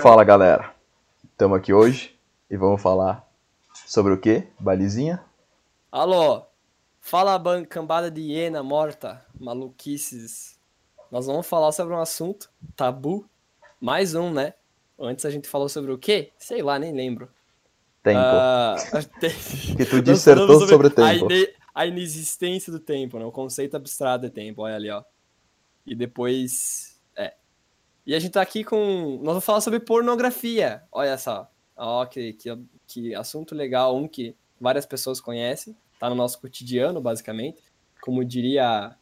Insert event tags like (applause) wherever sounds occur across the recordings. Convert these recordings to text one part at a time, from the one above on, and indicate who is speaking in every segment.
Speaker 1: Fala galera, estamos aqui hoje e vamos falar sobre o que? Balizinha?
Speaker 2: Alô, fala cambada de hiena morta, maluquices. Nós vamos falar sobre um assunto tabu, mais um, né? Antes a gente falou sobre o quê? Sei lá, nem lembro.
Speaker 1: Tempo.
Speaker 2: Tem- (laughs)
Speaker 1: que tu dissertou
Speaker 2: falamos
Speaker 1: sobre,
Speaker 2: A,
Speaker 1: tempo.
Speaker 2: A inexistência do tempo, né? O conceito abstrato de tempo, olha ali, ó. E depois. É. E a gente tá aqui com. Nós vamos falar sobre pornografia. Olha só. Ó, que, que, que assunto legal, um que várias pessoas conhecem. Tá no nosso cotidiano, basicamente. Como diria.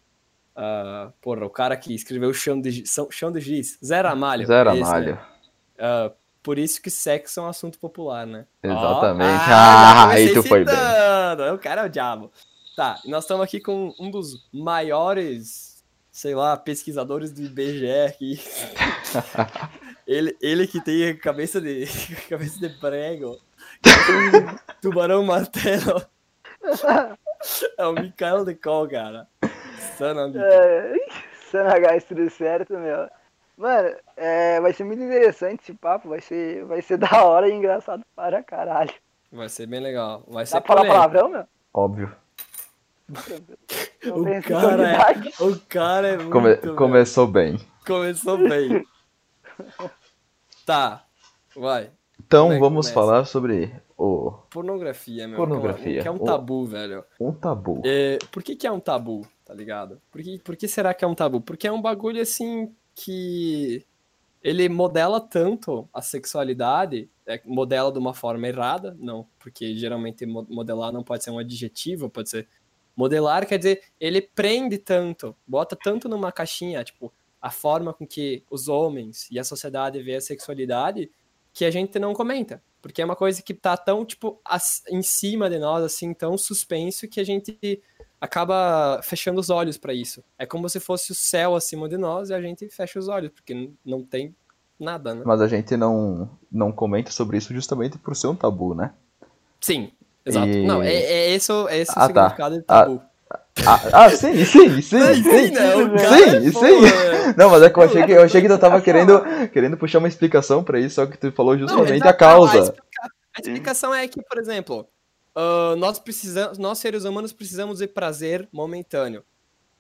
Speaker 2: ah, porra, o cara que escreveu Chão de, São- Chão de Giz. Zero Amalho.
Speaker 1: Zero
Speaker 2: esse, né?
Speaker 1: amalho.
Speaker 2: Ah, por isso que sexo é um assunto popular, né?
Speaker 1: Exatamente.
Speaker 2: ah,
Speaker 1: Ah,
Speaker 2: comecei
Speaker 1: aí tu foi bem.
Speaker 2: O cara é o diabo. Tá, nós estamos aqui com um dos maiores, sei lá, pesquisadores do IBGE aqui. (laughs) ele, ele que tem cabeça de, (laughs) cabeça de prego, que tem um tubarão martelo. (laughs) É o Mikael de Col, cara. Sana.
Speaker 3: É, Sanagás, tudo certo, meu? Mano, é, vai ser muito interessante esse papo, vai ser, vai ser da hora e engraçado para caralho.
Speaker 2: Vai ser bem legal. Vai
Speaker 3: Dá
Speaker 2: ser
Speaker 3: pra falar palavrão, meu?
Speaker 1: Óbvio.
Speaker 3: Não
Speaker 2: O cara, é, o cara é muito...
Speaker 1: Come- começou bem.
Speaker 2: Começou bem. tá, vai.
Speaker 1: Então
Speaker 2: é
Speaker 1: vamos
Speaker 2: começa?
Speaker 1: falar sobre o
Speaker 2: Pornografia, meu.
Speaker 1: Pornografia.
Speaker 2: Que é um
Speaker 1: O-
Speaker 2: tabu, velho.
Speaker 1: um tabu.
Speaker 2: É, por que, que é um tabu, tá ligado? Por que, por que será que é um tabu? Porque é um bagulho assim que ele modela tanto a sexualidade, é, modela de uma forma errada, não, porque geralmente mo- modelar não pode ser um adjetivo, pode ser modelar, quer dizer, ele prende tanto, bota tanto numa caixinha, tipo, a forma com que os homens e a sociedade vê a sexualidade, que a gente não comenta. Porque é uma coisa que tá tão, tipo, as- em cima de nós, assim, tão suspenso que a gente acaba fechando os olhos pra isso. É como se fosse o céu acima de nós e a gente fecha os olhos, porque não tem nada, né?
Speaker 1: Mas a gente não, não comenta sobre isso justamente por ser um tabu, né?
Speaker 2: Sim, exato.
Speaker 1: E-
Speaker 2: Não, é, é esse, o- é esse o
Speaker 1: Ah, tá.
Speaker 2: significado tabu.
Speaker 1: Ah, ah, sim, sim, sim, (laughs) sim, sim,
Speaker 2: né? O cara
Speaker 1: sim,
Speaker 2: é
Speaker 1: sim.
Speaker 2: foda.
Speaker 1: Não, mas é que eu achei que, eu achei que tu tava querendo, querendo puxar uma explicação pra isso, só que tu falou
Speaker 2: Não,
Speaker 1: justamente
Speaker 2: exato.
Speaker 1: a causa.
Speaker 2: Não, A, explica- a explicação é que, por exemplo, ah, nós precisamos, nós seres humanos precisamos de prazer momentâneo.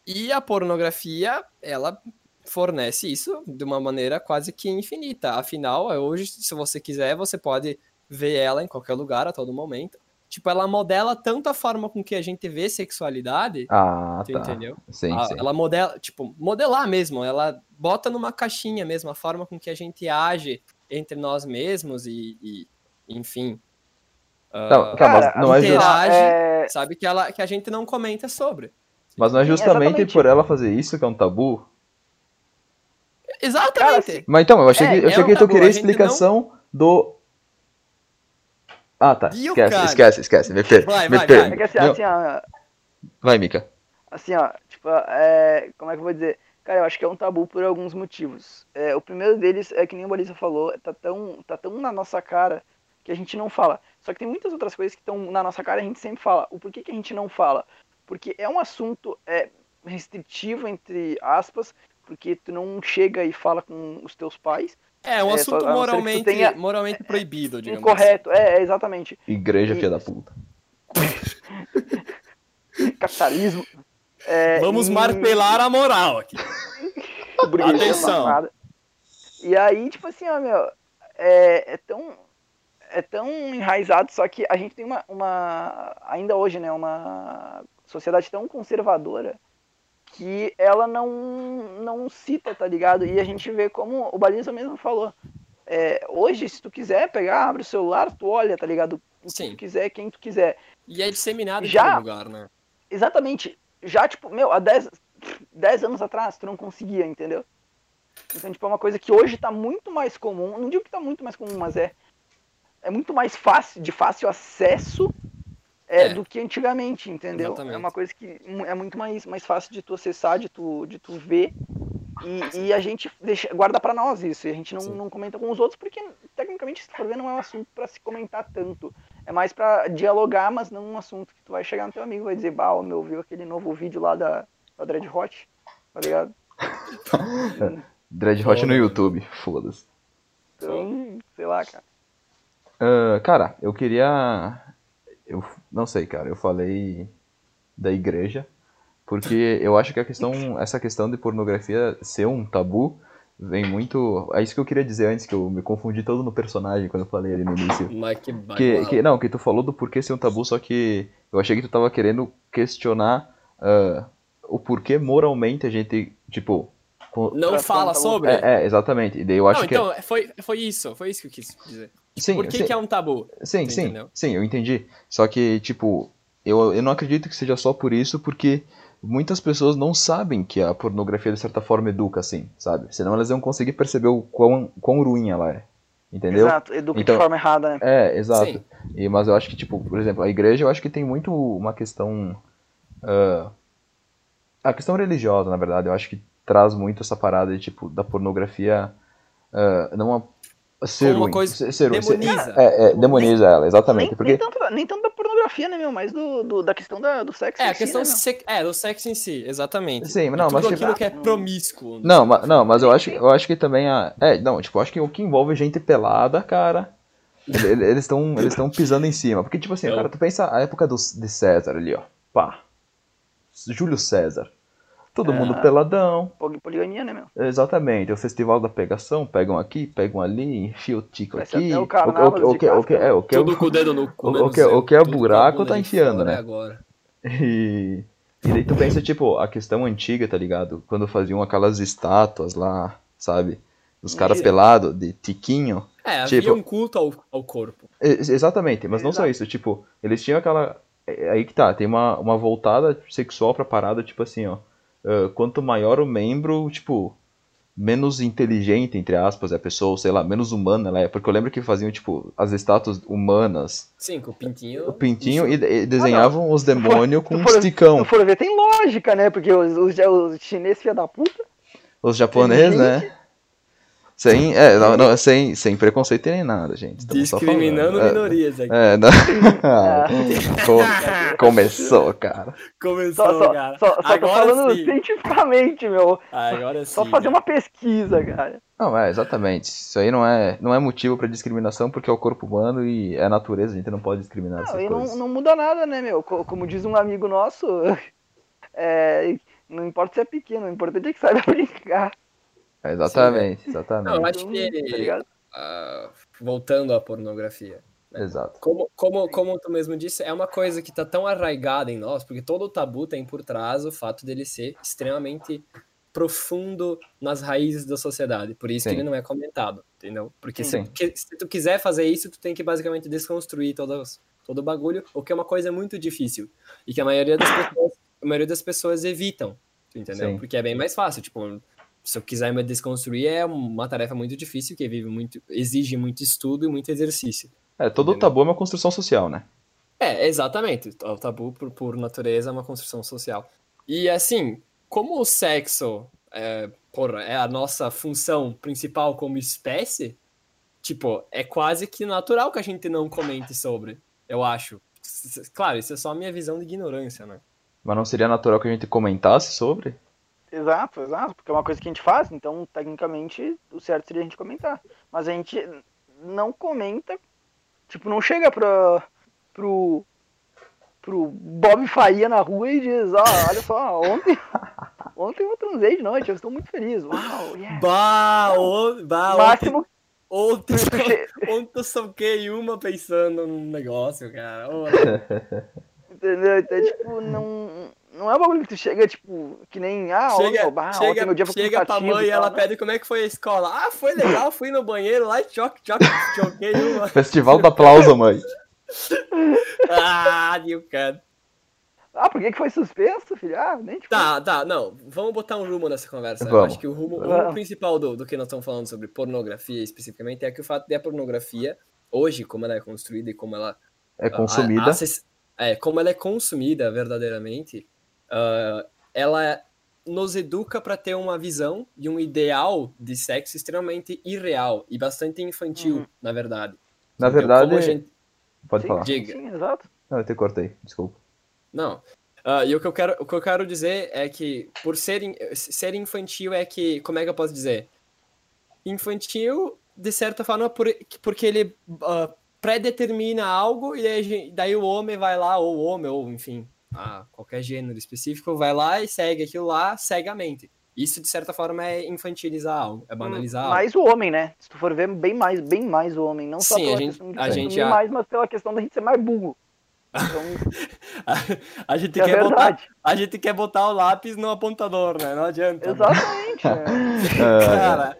Speaker 2: E a pornografia, ela fornece isso de uma maneira quase que infinita. Afinal, é hoje, se você quiser, você pode ver ela em qualquer lugar, a todo momento. Tipo, ela modela tanto a forma com que a gente vê sexualidade,
Speaker 1: Ah,
Speaker 2: tu
Speaker 1: tá.
Speaker 2: entendeu?
Speaker 1: Sim,
Speaker 2: Ah,
Speaker 1: sim.
Speaker 2: Ela modela, tipo, modelar mesmo, ela bota numa caixinha mesmo a forma com que a gente age entre nós mesmos e, e, enfim. ah,
Speaker 1: Não, calma, mas não é,
Speaker 2: interage.
Speaker 3: é,
Speaker 2: sabe que, ela, que a gente não comenta sobre.
Speaker 1: mas não é justamente
Speaker 3: exatamente.
Speaker 1: por ela fazer isso que é um tabu?
Speaker 2: Exatamente.
Speaker 3: Cara,
Speaker 1: Mas então, eu achei
Speaker 3: É,
Speaker 1: que, eu
Speaker 2: é
Speaker 1: achei
Speaker 2: um
Speaker 1: que tu queria
Speaker 2: a
Speaker 1: explicação do. Ah, tá.
Speaker 2: E
Speaker 1: Esquece,
Speaker 2: cara?
Speaker 1: esquece, esquece. Me per...
Speaker 2: Vai,
Speaker 1: me
Speaker 2: vai,
Speaker 1: per...
Speaker 2: vai.
Speaker 3: é que assim,
Speaker 1: Não,
Speaker 3: assim, ó,
Speaker 1: Vai, Mika.
Speaker 3: assim, ó, tipo, é, como é que eu vou dizer? Cara, eu acho que é um tabu por alguns motivos. É, o primeiro deles é que nem o Balisa falou, tá tão, tá tão na nossa cara que a gente não fala. Só que tem muitas outras coisas que estão na nossa cara e a gente sempre fala. O porquê que a gente não fala? Porque é um assunto é, restritivo, entre aspas, porque tu não chega e fala com os teus pais.
Speaker 2: É um
Speaker 3: É,
Speaker 2: assunto
Speaker 3: tu
Speaker 2: moralmente,
Speaker 3: tenha-
Speaker 2: moralmente proibido, digamos
Speaker 3: Incorreto, é, é, exatamente.
Speaker 1: Igreja
Speaker 3: E-
Speaker 1: filha da puta. (laughs)
Speaker 3: Capitalismo. É,
Speaker 2: assim. Vamos
Speaker 3: e-
Speaker 2: martelar a moral aqui. (laughs) Atenção.
Speaker 3: E aí, tipo assim, ó, meu, é, é tão. É tão enraizado, só que a gente tem uma, uma. Ainda hoje, né? Uma sociedade tão conservadora que ela não, não cita, tá ligado? E a gente vê como o Baliza mesmo falou. É, hoje, se tu quiser pegar, abre o celular, tu olha, tá ligado? O que
Speaker 2: Sim.
Speaker 3: tu quiser, quem tu quiser.
Speaker 2: E é disseminado em
Speaker 3: Já-
Speaker 2: todo lugar, né?
Speaker 3: Exatamente. Já, tipo, meu, há 10, 10 anos atrás, tu não conseguia, entendeu? Então, tipo, é uma coisa que hoje tá muito mais comum. Não digo que tá muito mais comum, mas é. É muito mais fácil, de fácil acesso é,
Speaker 2: É.
Speaker 3: do que antigamente, entendeu?
Speaker 2: Exatamente.
Speaker 3: É uma coisa que é muito mais, mais fácil de tu acessar, de tu, de tu ver. E, e a gente deixa, guarda pra nós isso. E a gente não,
Speaker 2: Sim.
Speaker 3: não comenta com os outros, porque, tecnicamente, se tu for ver, não é um assunto pra se comentar tanto. É mais pra dialogar, mas não um assunto que tu vai chegar no teu amigo e vai dizer, bah, meu, viu aquele novo vídeo lá da, a Dread Hot, tá ligado? (laughs)
Speaker 1: Dread Hot no? YouTube, foda-se.
Speaker 3: Então, sei lá, cara.
Speaker 1: Ah, cara, eu queria. Eu não sei, cara, eu falei da igreja, porque eu acho que a questão, essa questão de pornografia ser um tabu vem muito. É isso que eu queria dizer antes, que eu me confundi todo no personagem quando eu falei ali no início.
Speaker 2: Mas que
Speaker 1: Que, que, não, que tu falou do porquê ser um tabu, só que eu achei que tu tava querendo questionar ah, o porquê moralmente a gente, tipo.
Speaker 2: Não fala
Speaker 3: o-
Speaker 2: sobre?
Speaker 1: É, é, exatamente. E daí eu acho
Speaker 2: não,
Speaker 1: que.
Speaker 2: então, foi, foi isso, foi isso que eu quis dizer.
Speaker 1: Sim,
Speaker 2: Por que,
Speaker 1: sim,
Speaker 2: que é um tabu?
Speaker 1: sim, sim,
Speaker 2: entendeu?
Speaker 1: sim, eu entendi. Só que, tipo, eu, eu não acredito que seja só por isso, porque muitas pessoas não sabem que a pornografia, de certa forma, educa assim, sabe? Senão elas iam conseguir perceber o quão, quão ruim ela é. Entendeu?
Speaker 3: Exato, educa
Speaker 1: Então-
Speaker 3: de forma errada, né?
Speaker 1: É, exato. E, mas eu acho que, tipo, por exemplo, a igreja, eu acho que tem muito uma questão. ah, a questão religiosa, na verdade, eu acho que traz muito essa parada de, tipo, da pornografia ah, não ser
Speaker 2: uma
Speaker 1: ruim.
Speaker 2: coisa
Speaker 1: ser, ser ruim, ser-
Speaker 2: demoniza.
Speaker 1: é, é, demoniza ela, exatamente.
Speaker 3: Nem,
Speaker 1: porque,
Speaker 3: nem, tanto, nem tanto da pornografia, né, meu? Mas do, do- da questão da, do sexo.
Speaker 2: É,
Speaker 3: em
Speaker 2: a
Speaker 3: si,
Speaker 2: questão
Speaker 3: né,
Speaker 2: se- é, do sexo em si, exatamente.
Speaker 1: Sim, não,
Speaker 2: tudo
Speaker 1: mas, tipo,
Speaker 2: aquilo que é promíscuo.
Speaker 1: Não, mas, não, mas eu acho, eu acho que também a. É, não, tipo, eu acho que o que envolve gente pelada, cara. ele- ele- Eles estão eles estão pisando em cima. Porque, tipo assim,
Speaker 2: Eu-
Speaker 1: cara, tu pensa a época do, de César ali, ó. Pá. Júlio César. Todo
Speaker 3: É.
Speaker 1: mundo peladão.
Speaker 3: Poli- Poligamia, né, meu?
Speaker 1: Exatamente. O festival da pegação, pegam aqui, pegam ali, enfia o tico aqui.
Speaker 3: o
Speaker 1: O,
Speaker 3: carnaval
Speaker 1: o, o,
Speaker 3: de
Speaker 1: que- o, que- é, o que é
Speaker 2: Tudo com o dedo no cu.
Speaker 1: o- o que- o que é
Speaker 2: a
Speaker 1: buraco tá enfiando, né?
Speaker 2: Agora.
Speaker 1: E, e daí tu pensa, tipo, a questão antiga, tá ligado? Quando faziam aquelas estátuas lá, sabe? Os caras pelados, de tiquinho.
Speaker 2: É, havia
Speaker 1: Tipo-
Speaker 2: um culto ao, ao corpo.
Speaker 1: Ex- Exatamente, mas não só isso, tipo, eles tinham aquela. é Aí que tá, tem uma, uma voltada sexual pra parada, tipo assim, ó. Ah, quanto maior o membro, tipo, menos inteligente, entre aspas, é a pessoa, sei lá, menos humana ela é. Porque eu lembro que faziam, tipo, as estátuas humanas,
Speaker 2: Sim, com o pintinho.
Speaker 1: o pintinho, e, e desenhavam os demônios com
Speaker 3: Se
Speaker 1: um
Speaker 3: for-
Speaker 1: esticão.
Speaker 3: Se for ver, tem lógica, né? Porque os, os, os chineses, filha da puta,
Speaker 1: Os japoneses, né? Sem, é, não, não, sem, sem preconceito nem nada, gente. estamos só
Speaker 2: Discriminando
Speaker 1: falando.
Speaker 2: minorias aqui.
Speaker 1: É, é, não. (laughs) Co- Começou, cara.
Speaker 2: Começou,
Speaker 3: só, só,
Speaker 2: cara.
Speaker 3: só, só tô
Speaker 2: Agora
Speaker 3: falando
Speaker 2: sim.
Speaker 3: cientificamente, meu.
Speaker 2: Agora sim.
Speaker 3: Só fazer uma pesquisa, cara.
Speaker 1: Não, é, exatamente. Isso aí não é, não é motivo pra discriminação porque é o corpo humano e é a natureza, a gente não pode discriminar
Speaker 3: Não,
Speaker 1: essas coisas.
Speaker 3: não, não muda nada, né, meu? Co- Como diz um amigo nosso, (laughs) é, não importa se é pequeno, o importante é que saiba (laughs) brincar.
Speaker 1: É, exatamente, exatamente.
Speaker 2: Não, eu acho que-
Speaker 3: tá?
Speaker 2: Ah, voltando à pornografia.
Speaker 1: Exato.
Speaker 2: Como, como, como tu mesmo disse, é uma coisa que tá tão arraigada em nós, porque todo o tabu tem por trás o fato dele ser extremamente profundo nas raízes da sociedade. Por isso
Speaker 1: Sim.
Speaker 2: que ele não é comentado, entendeu? Porque se,
Speaker 1: Sim.
Speaker 2: que- se tu quiser fazer isso, tu tem que basicamente desconstruir todos, todo o bagulho, o que é uma coisa muito difícil. E que a maioria das pessoas, a maioria das pessoas evitam, entendeu?
Speaker 1: Sim.
Speaker 2: Porque é bem mais fácil, tipo, se eu quiser me desconstruir é uma tarefa muito difícil, que vive muito, exige muito estudo e muito exercício.
Speaker 1: É, todo
Speaker 2: Entendeu?
Speaker 1: tabu é uma construção social, né?
Speaker 2: É, exatamente. O tabu, por, por natureza, é uma construção social. E assim, como o sexo é, porra, é a nossa função principal como espécie, tipo, é quase que natural que a gente não comente sobre, eu acho. Claro, isso é só a minha visão de ignorância, né?
Speaker 1: Mas não seria natural que a gente comentasse sobre?
Speaker 3: Exato, exato, porque é uma coisa que a gente faz, então tecnicamente o certo seria a gente comentar. Mas a gente não comenta, tipo, não chega pra, pro, pro Bob Faria na rua e diz, ó, olha só, ontem, (laughs) ontem eu transei de noite, eu estou muito feliz, uau, yeah.
Speaker 2: Bah, o, bah
Speaker 3: Máximo,
Speaker 2: ontem, (laughs)
Speaker 3: che- (laughs)
Speaker 2: ontem eu soquei uma pensando num negócio, cara.
Speaker 3: Entendeu? Então, tipo, não, não é um bagulho que tu chega, tipo, que nem, ah,
Speaker 2: chega,
Speaker 3: ontem, bah,
Speaker 2: chega,
Speaker 3: ontem meu dia foi
Speaker 2: chega pra mãe e ela
Speaker 3: né?
Speaker 2: pede como é que foi a escola. Ah, foi legal, fui no banheiro lá e choque, choque, choquei uma. (laughs)
Speaker 1: Festival do aplauso, mãe. (laughs)
Speaker 2: Ah, you can.
Speaker 3: Ah, por que que foi suspenso, filho? Ah, nem te
Speaker 2: Tá, tá, não, vamos botar um rumo nessa conversa. Eu
Speaker 1: Vamos.
Speaker 2: acho que o rumo, o rumo principal do, do que nós estamos falando sobre pornografia especificamente é que o fato de a pornografia, hoje, como ela é construída e como ela
Speaker 1: É
Speaker 2: a-
Speaker 1: consumida.
Speaker 2: acess- é, como ela é consumida verdadeiramente, ah, ela nos educa para ter uma visão e um ideal de sexo extremamente irreal e bastante infantil,
Speaker 3: Uhum.
Speaker 2: na verdade.
Speaker 1: Na
Speaker 2: Então,
Speaker 1: verdade,
Speaker 2: como a gente-
Speaker 1: pode
Speaker 3: Sim,
Speaker 1: falar.
Speaker 2: Diga.
Speaker 3: Sim, exato.
Speaker 1: Não, eu te cortei, desculpa.
Speaker 2: Não. Uh, e o que, eu quero, o que eu quero dizer é que, por ser, ser infantil, é que. Como é que eu posso dizer? Infantil, de certa forma, por, porque ele uh, predetermina algo e daí, daí, o homem vai lá, ou o homem, ou enfim, uh, qualquer gênero específico, vai lá e segue aquilo lá cegamente. Isso, de certa forma, é infantilizar algo, é banalizar
Speaker 3: mais algo. o homem, né? Se tu for ver, bem mais, bem mais o homem. Não só
Speaker 2: Sim,
Speaker 3: pela
Speaker 2: a gente,
Speaker 3: questão de
Speaker 2: a gente já...
Speaker 3: mais, mas pela questão da gente ser mais burro. Então, (laughs)
Speaker 2: a, a gente
Speaker 3: é
Speaker 2: quer botar, a gente quer botar o lápis no apontador, né? Não adianta.
Speaker 3: Exatamente. né? (laughs)
Speaker 2: Cara,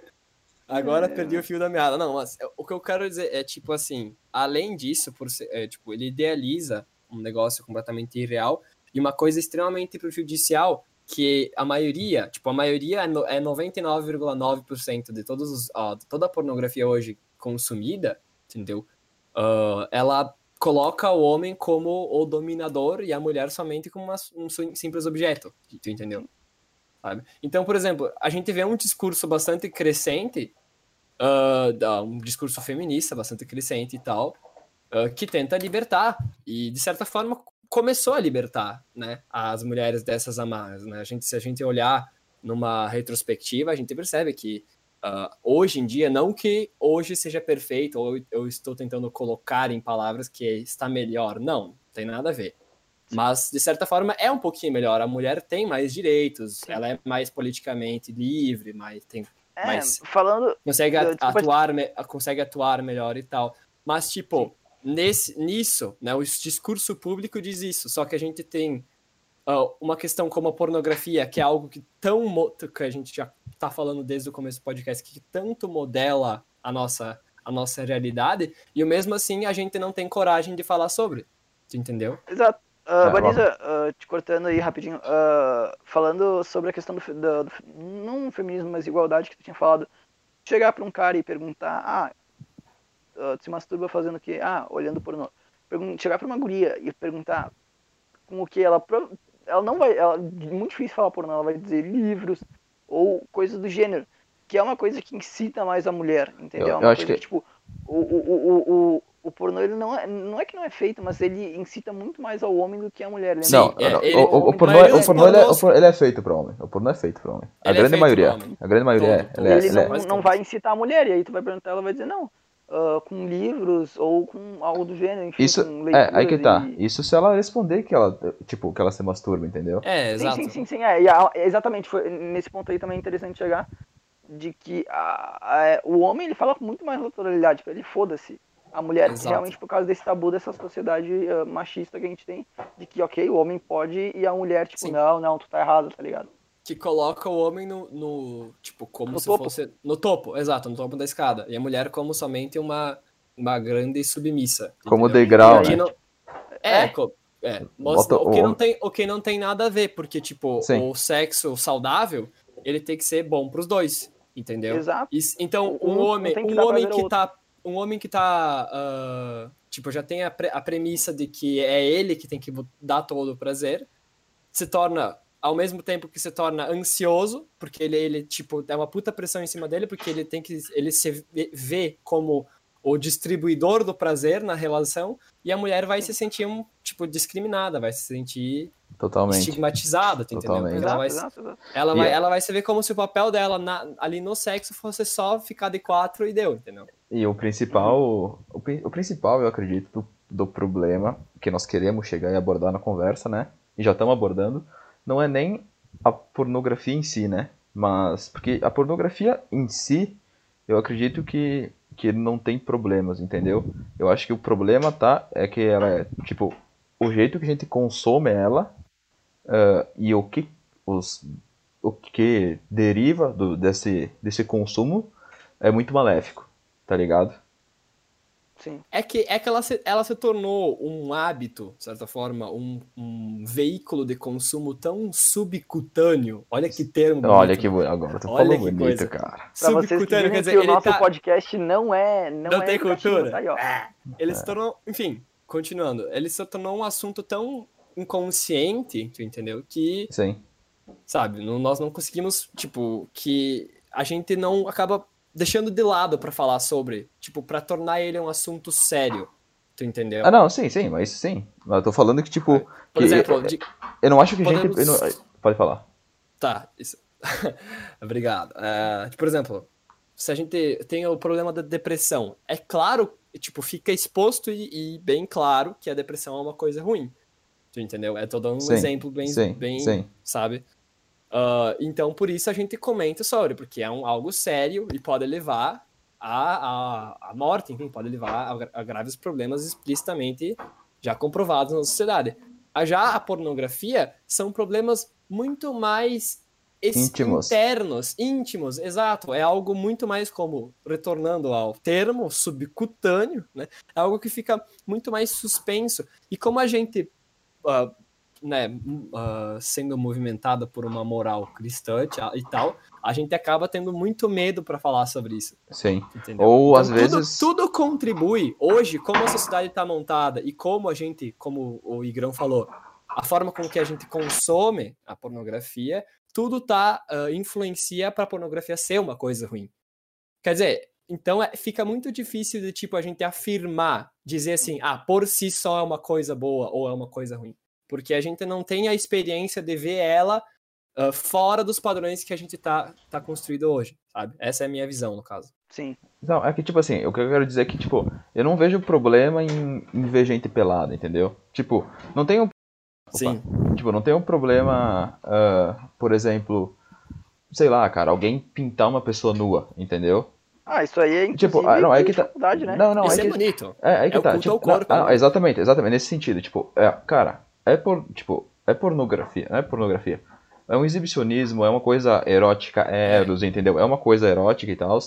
Speaker 2: agora perdi o fio da meada. Não, mas o que eu quero dizer é, tipo assim, além disso, por ser, é, tipo, ele idealiza um negócio completamente irreal e uma coisa extremamente prejudicial que a maioria, tipo, a maioria é no- é 99,9% de todos os, ó, toda a pornografia hoje consumida, entendeu? Ah, ela coloca o homem como o dominador e a mulher somente como uma- um sim- simples objeto, tu entendeu? Sabe? Então, por exemplo, a gente vê um discurso bastante crescente, da- um discurso feminista bastante crescente e tal, que tenta libertar e de certa forma começou a libertar, né, as mulheres dessas amarras, né? A gente, se a gente olhar numa retrospectiva, a gente percebe que ah, hoje em dia, não que hoje seja perfeito, ou eu estou tentando colocar em palavras que está melhor, não, não tem nada a ver. Mas, de certa forma, é um pouquinho melhor. A mulher tem mais direitos, ela é mais politicamente livre, mais, tem,
Speaker 3: É,
Speaker 2: Mas-
Speaker 3: falando.
Speaker 2: consegue,
Speaker 3: Eu- te-
Speaker 2: atuar, me- consegue atuar melhor e tal. Mas, tipo, nesse, nisso, né, o discurso público diz isso, só que a gente tem ah, uma questão como a pornografia, que é algo que tão que a gente já tá falando desde o começo do podcast, que tanto modela a nossa, a nossa realidade, e mesmo assim a gente não tem coragem de falar sobre. Tu entendeu?
Speaker 3: Exato. Uh,
Speaker 1: É,
Speaker 3: Vanessa, ah, te cortando aí rapidinho, ah, falando sobre a questão do, do fe- não feminismo, mas igualdade que tu tinha falado, chegar pra um cara e perguntar, ah, tu se masturba fazendo o quê? Ah, olhando pornô. Pergun chegar pra uma guria e perguntar com o que ela, ela não vai, ela, muito difícil falar pornô, ela vai dizer livros ou coisas do gênero, que é uma coisa que incita mais a mulher, entendeu?
Speaker 1: Eu-
Speaker 3: É
Speaker 1: eu
Speaker 3: uma
Speaker 1: acho
Speaker 3: coisa
Speaker 1: que-
Speaker 3: tipo, o, o, o, o, o pornô ele não é, não é que não é feito, mas ele incita muito mais ao homem do que à mulher. lembra?
Speaker 1: Não,
Speaker 2: é, ele-
Speaker 1: o, o, pornô, é, o pornô ele, é, o pornô- ele é feito pra homem. O pornô é feito pra homem. A
Speaker 2: Ele é
Speaker 1: grande
Speaker 2: feito
Speaker 1: maioria. A grande maioria
Speaker 2: Todo,
Speaker 1: é.
Speaker 2: todo.
Speaker 1: Ele é,
Speaker 3: ele
Speaker 1: ele é.
Speaker 3: não, não vai incitar a mulher, e aí tu vai perguntar, ela vai dizer, não, ah, com livros ou com algo do gênero, enfim,
Speaker 1: Isso,
Speaker 3: com
Speaker 1: é, aí que tá.
Speaker 3: e-
Speaker 1: Isso se ela responder que ela, tipo, que ela se masturba, entendeu?
Speaker 2: É,
Speaker 3: Sim,
Speaker 2: exato.
Speaker 3: sim, sim, sim, é, e a- exatamente, foi, nesse ponto aí também é interessante chegar, de que a- a- o homem, ele fala com muito mais naturalidade, pra ele foda-se. A mulher,
Speaker 2: Exato.
Speaker 3: realmente, por causa desse tabu dessa sociedade ah, machista que a gente tem, de que, ok, o homem pode e a mulher, tipo,
Speaker 2: Sim.
Speaker 3: não, não, tu tá errado, tá ligado?
Speaker 2: Que coloca o homem no, no- tipo, como
Speaker 3: No
Speaker 2: se
Speaker 3: topo.
Speaker 2: fosse no topo, exato, no topo da escada, e a mulher como somente uma uma grande submissa.
Speaker 1: Como
Speaker 2: entendeu?
Speaker 1: degrau, né?
Speaker 2: não- é,
Speaker 3: É.
Speaker 2: co- é,
Speaker 1: Bota
Speaker 2: o que não tem o que não tem nada a ver, porque tipo,
Speaker 1: Sim.
Speaker 2: o sexo saudável, ele tem que ser bom pros dois, entendeu?
Speaker 3: Exato.
Speaker 2: Isso- então,
Speaker 3: Um
Speaker 2: um homem, um homem que tá, um homem que tá, ah, tipo, já tem a, pre- a premissa de que é ele que tem que dar todo o prazer, se torna ao mesmo tempo que se torna ansioso, porque ele, ele tipo, é uma puta pressão em cima dele, porque ele tem que ele se vê- como o distribuidor do prazer na relação, e a mulher vai se sentir um, tipo discriminada, vai se sentir
Speaker 1: Totalmente.
Speaker 2: estigmatizada, entendeu?
Speaker 1: Totalmente.
Speaker 2: Ela vai,
Speaker 3: Exato, exato, exato.
Speaker 2: ela, vai,
Speaker 1: é-
Speaker 2: ela vai se ver como se o papel dela na- ali no sexo fosse só ficar de quatro e deu, entendeu?
Speaker 1: E o principal, o, o principal, eu acredito, do, do problema que nós queremos chegar e abordar na conversa, né? E já estamos abordando, não é nem a pornografia em si, né? Mas, porque a pornografia em si, eu acredito que, que não tem problemas, entendeu? Eu acho que o problema tá, é que ela é, tipo, o jeito que a gente consome ela ah, e o que, os, o que deriva do, desse, desse consumo é muito maléfico, tá ligado?
Speaker 3: Sim.
Speaker 2: É que, é que ela, se, ela se tornou um hábito, de certa forma, um, um veículo de consumo tão subcutâneo. Olha que termo bonito.
Speaker 1: Olha que bonito, agora tu
Speaker 2: Olha
Speaker 1: falou
Speaker 2: que
Speaker 1: bonito,
Speaker 2: coisa.
Speaker 1: cara.
Speaker 3: Pra vocês que
Speaker 2: Subcutâneo, quer dizer,
Speaker 3: que o
Speaker 2: ele
Speaker 3: nosso
Speaker 2: tá...
Speaker 3: podcast não é não,
Speaker 2: Não
Speaker 3: é
Speaker 2: tem cultura.
Speaker 3: Tá aí, ó.
Speaker 2: É. Ele se tornou, enfim, continuando, ele se tornou um assunto tão inconsciente, tu entendeu? Que,
Speaker 1: Sim.
Speaker 2: sabe, nós não conseguimos, tipo, que a gente não acaba deixando de lado pra falar sobre, tipo, pra tornar ele um assunto sério, Tu entendeu?
Speaker 1: Ah, não, sim, sim, mas sim. Mas eu tô falando que, tipo.
Speaker 2: Por
Speaker 1: que
Speaker 2: exemplo,
Speaker 1: eu,
Speaker 2: de-
Speaker 1: eu não acho que
Speaker 2: podemos-
Speaker 1: gente. não- Pode falar.
Speaker 2: Tá, isso. (laughs) Obrigado. É, por exemplo, se a gente tem o problema da depressão, é claro, tipo, fica exposto e, e bem claro que a depressão é uma coisa ruim. Tu entendeu? É todo um
Speaker 1: Sim,
Speaker 2: exemplo bem,
Speaker 1: sim,
Speaker 2: bem
Speaker 1: sim.
Speaker 2: sabe? Ah, então, por isso a gente comenta sobre, porque é um, algo sério e pode levar à, à, à morte, enfim, pode levar a, a graves problemas explicitamente já comprovados na sociedade. Ah, Já a pornografia são problemas muito mais
Speaker 1: Íntimos.
Speaker 2: internos, íntimos, exato. É algo muito mais como, retornando ao termo subcutâneo, né? É algo que fica muito mais suspenso. E como a gente ah, né, ah, sendo movimentada por uma moral cristã e tal, a gente acaba tendo muito medo para falar sobre isso,
Speaker 1: Sim.
Speaker 2: entendeu?
Speaker 1: Ou
Speaker 2: Então,
Speaker 1: às
Speaker 2: tudo,
Speaker 1: vezes.
Speaker 2: tudo contribui. Hoje, como a sociedade está montada e como a gente, como o Igrão falou, a forma com que a gente consome a pornografia, tudo tá ah, influencia para a pornografia ser uma coisa ruim. Quer dizer, então é- fica muito difícil de tipo a gente afirmar, dizer assim, ah, por si só é uma coisa boa ou é uma coisa ruim, porque a gente não tem a experiência de ver ela ah, fora dos padrões que a gente tá tá construído hoje, sabe? Essa é a minha visão no caso.
Speaker 3: Sim.
Speaker 1: Não, é que, tipo assim, o que eu quero dizer é que, tipo, eu não vejo problema em, em ver gente pelada, entendeu? Tipo, não tem um. Opa.
Speaker 2: Sim.
Speaker 1: Tipo, não tem um problema, ah, por exemplo, sei lá, cara, alguém pintar uma pessoa nua, entendeu?
Speaker 3: Ah, isso aí é inclusive
Speaker 1: Tipo, ah, não, é que tá-
Speaker 3: né?
Speaker 1: Não, não,
Speaker 2: Isso
Speaker 1: é
Speaker 2: é
Speaker 1: que.
Speaker 2: bonito.
Speaker 1: É, aí que
Speaker 2: É
Speaker 1: tá. Tipo, não, não,
Speaker 2: né?
Speaker 1: exatamente, exatamente, nesse sentido. Tipo, é, cara, é por. Tipo, é pornografia, não é pornografia. É um exibicionismo, é uma coisa erótica, é eros, entendeu? É uma coisa erótica e tal,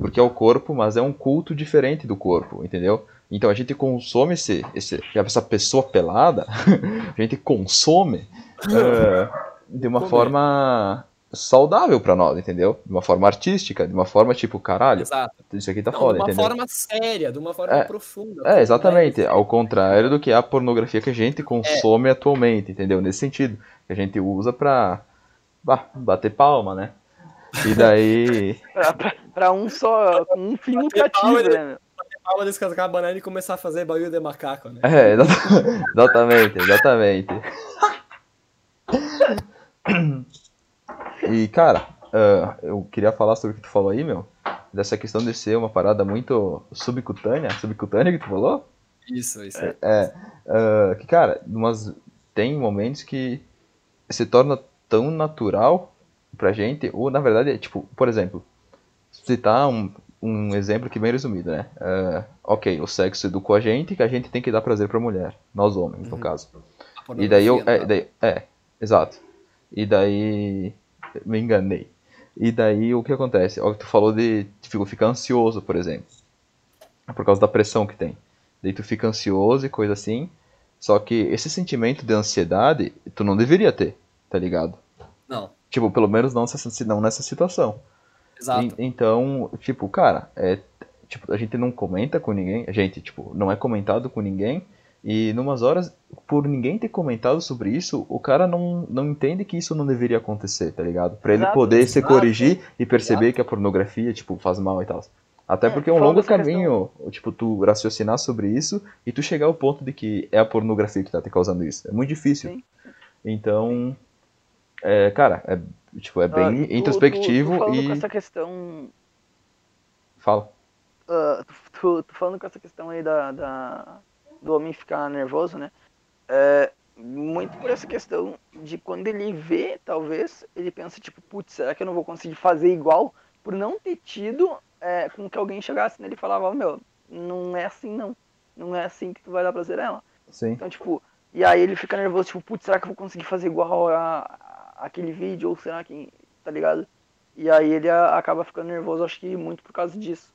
Speaker 1: porque é o corpo, mas é um culto diferente do corpo, entendeu? Então a gente consome esse, esse essa pessoa pelada, (laughs) a gente consome é, (laughs) de uma forma saudável pra nós, entendeu? De uma forma artística, de uma forma tipo, caralho,
Speaker 2: Exato.
Speaker 1: isso aqui tá
Speaker 2: Não,
Speaker 1: foda,
Speaker 2: de uma
Speaker 1: entendeu?
Speaker 2: forma séria, de uma forma
Speaker 1: É,
Speaker 2: profunda.
Speaker 1: É, exatamente.
Speaker 2: né?
Speaker 1: Ao contrário do que a pornografia que a gente consome atualmente, entendeu? Nesse sentido. Que a gente usa pra bah, bater palma, né? E daí.
Speaker 3: Pra, (laughs) pra- pra um só, um fim lucrativo,
Speaker 2: palma,
Speaker 3: né? meu?
Speaker 2: Palma descascar a banana e começar a fazer barulho de macaco, né?
Speaker 1: É, exa- (laughs) exatamente, exatamente. (laughs) E, cara, ah, eu queria falar sobre o que tu falou aí, meu. Dessa questão de ser uma parada muito subcutânea. Subcutânea que tu falou?
Speaker 2: Isso, isso.
Speaker 1: Ah, que, cara, umas, tem momentos que se torna tão natural pra gente, ou na verdade, é tipo, por exemplo, citar um, um exemplo que bem resumido, né? Ah, ok, o sexo educou a gente que a gente tem que dar prazer pra mulher, nós homens, no
Speaker 2: Uhum.
Speaker 1: caso.
Speaker 2: A
Speaker 1: E daí eu. É,
Speaker 2: né?
Speaker 1: daí- é, exato. E daí. (laughs) Me enganei. E daí o que acontece? Ó, tu falou de tipo, ficar ansioso, por exemplo. Por causa da pressão que tem. Daí tu fica ansioso e coisa assim. Só que esse sentimento de ansiedade, tu não deveria ter, tá ligado?
Speaker 2: Não,
Speaker 1: Tipo, pelo menos não nessa, não nessa situação.
Speaker 2: exato.
Speaker 1: En- então, tipo, cara, é, tipo, a gente não comenta com ninguém, a gente, tipo, não é comentado com ninguém, e numas horas, por ninguém ter comentado sobre isso, o cara não, não entende que isso não deveria acontecer, tá ligado? Pra ele
Speaker 3: Exato,
Speaker 1: poder se corrigir e perceber que a pornografia, tipo, faz mal e tal. Até
Speaker 3: É,
Speaker 1: porque é um longo caminho, tipo, tu raciocinar sobre isso e tu chegar ao ponto de que é a pornografia que tá te causando isso. É muito difícil.
Speaker 3: Sim.
Speaker 1: Então, é, cara, é, tipo, é bem
Speaker 3: Ah, tu-
Speaker 1: introspectivo
Speaker 3: tu, tu falando
Speaker 1: e...
Speaker 3: com essa questão
Speaker 1: Fala.
Speaker 3: ah, tu, tu falando com essa questão aí da, da- do homem ficar nervoso, né? É, muito por essa questão de quando ele vê, talvez, ele pensa, tipo, putz, será que eu não vou conseguir fazer igual? Por não ter tido é, com que alguém chegasse nele e falava, "Ó, meu, não é assim não. Não é assim que tu vai dar prazer a ela.
Speaker 1: Sim.
Speaker 3: Então, tipo, e aí ele fica nervoso, tipo, putz, será que eu vou conseguir fazer igual a, a- aquele vídeo? Ou será que. tá ligado? E aí ele acaba ficando nervoso, acho que muito por causa disso.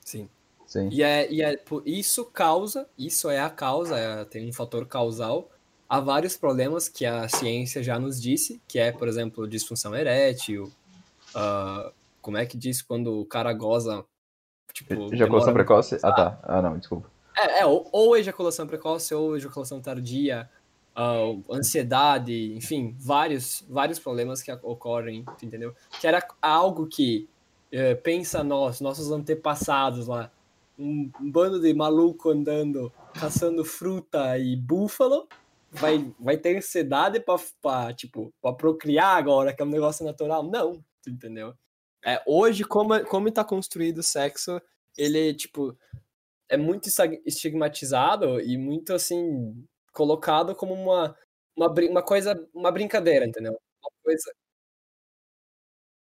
Speaker 2: Sim.
Speaker 1: Sim.
Speaker 2: E, é, e é, isso causa, isso é a causa, é- tem um fator causal a vários problemas que a ciência já nos disse, que é, por exemplo, disfunção erétil, ah, como é que diz quando o cara goza, tipo,
Speaker 1: Ejaculação precoce? Ah, tá. Ah, não, desculpa.
Speaker 2: É, é, ou, ou ejaculação precoce ou ejaculação tardia, ah, ansiedade, enfim, vários, vários problemas que ocorrem, entendeu? Que era algo que, eh, pensa nós, nossos antepassados lá, um, bando de maluco andando caçando fruta e búfalo, vai, vai ter ansiedade pra, tipo, pra procriar agora, que é um negócio natural. Não, tu entendeu? É, hoje, como, como tá construído o sexo, ele, tipo, é muito estigmatizado e muito, assim, colocado como uma, uma, uma coisa, uma brincadeira, entendeu? Uma coisa,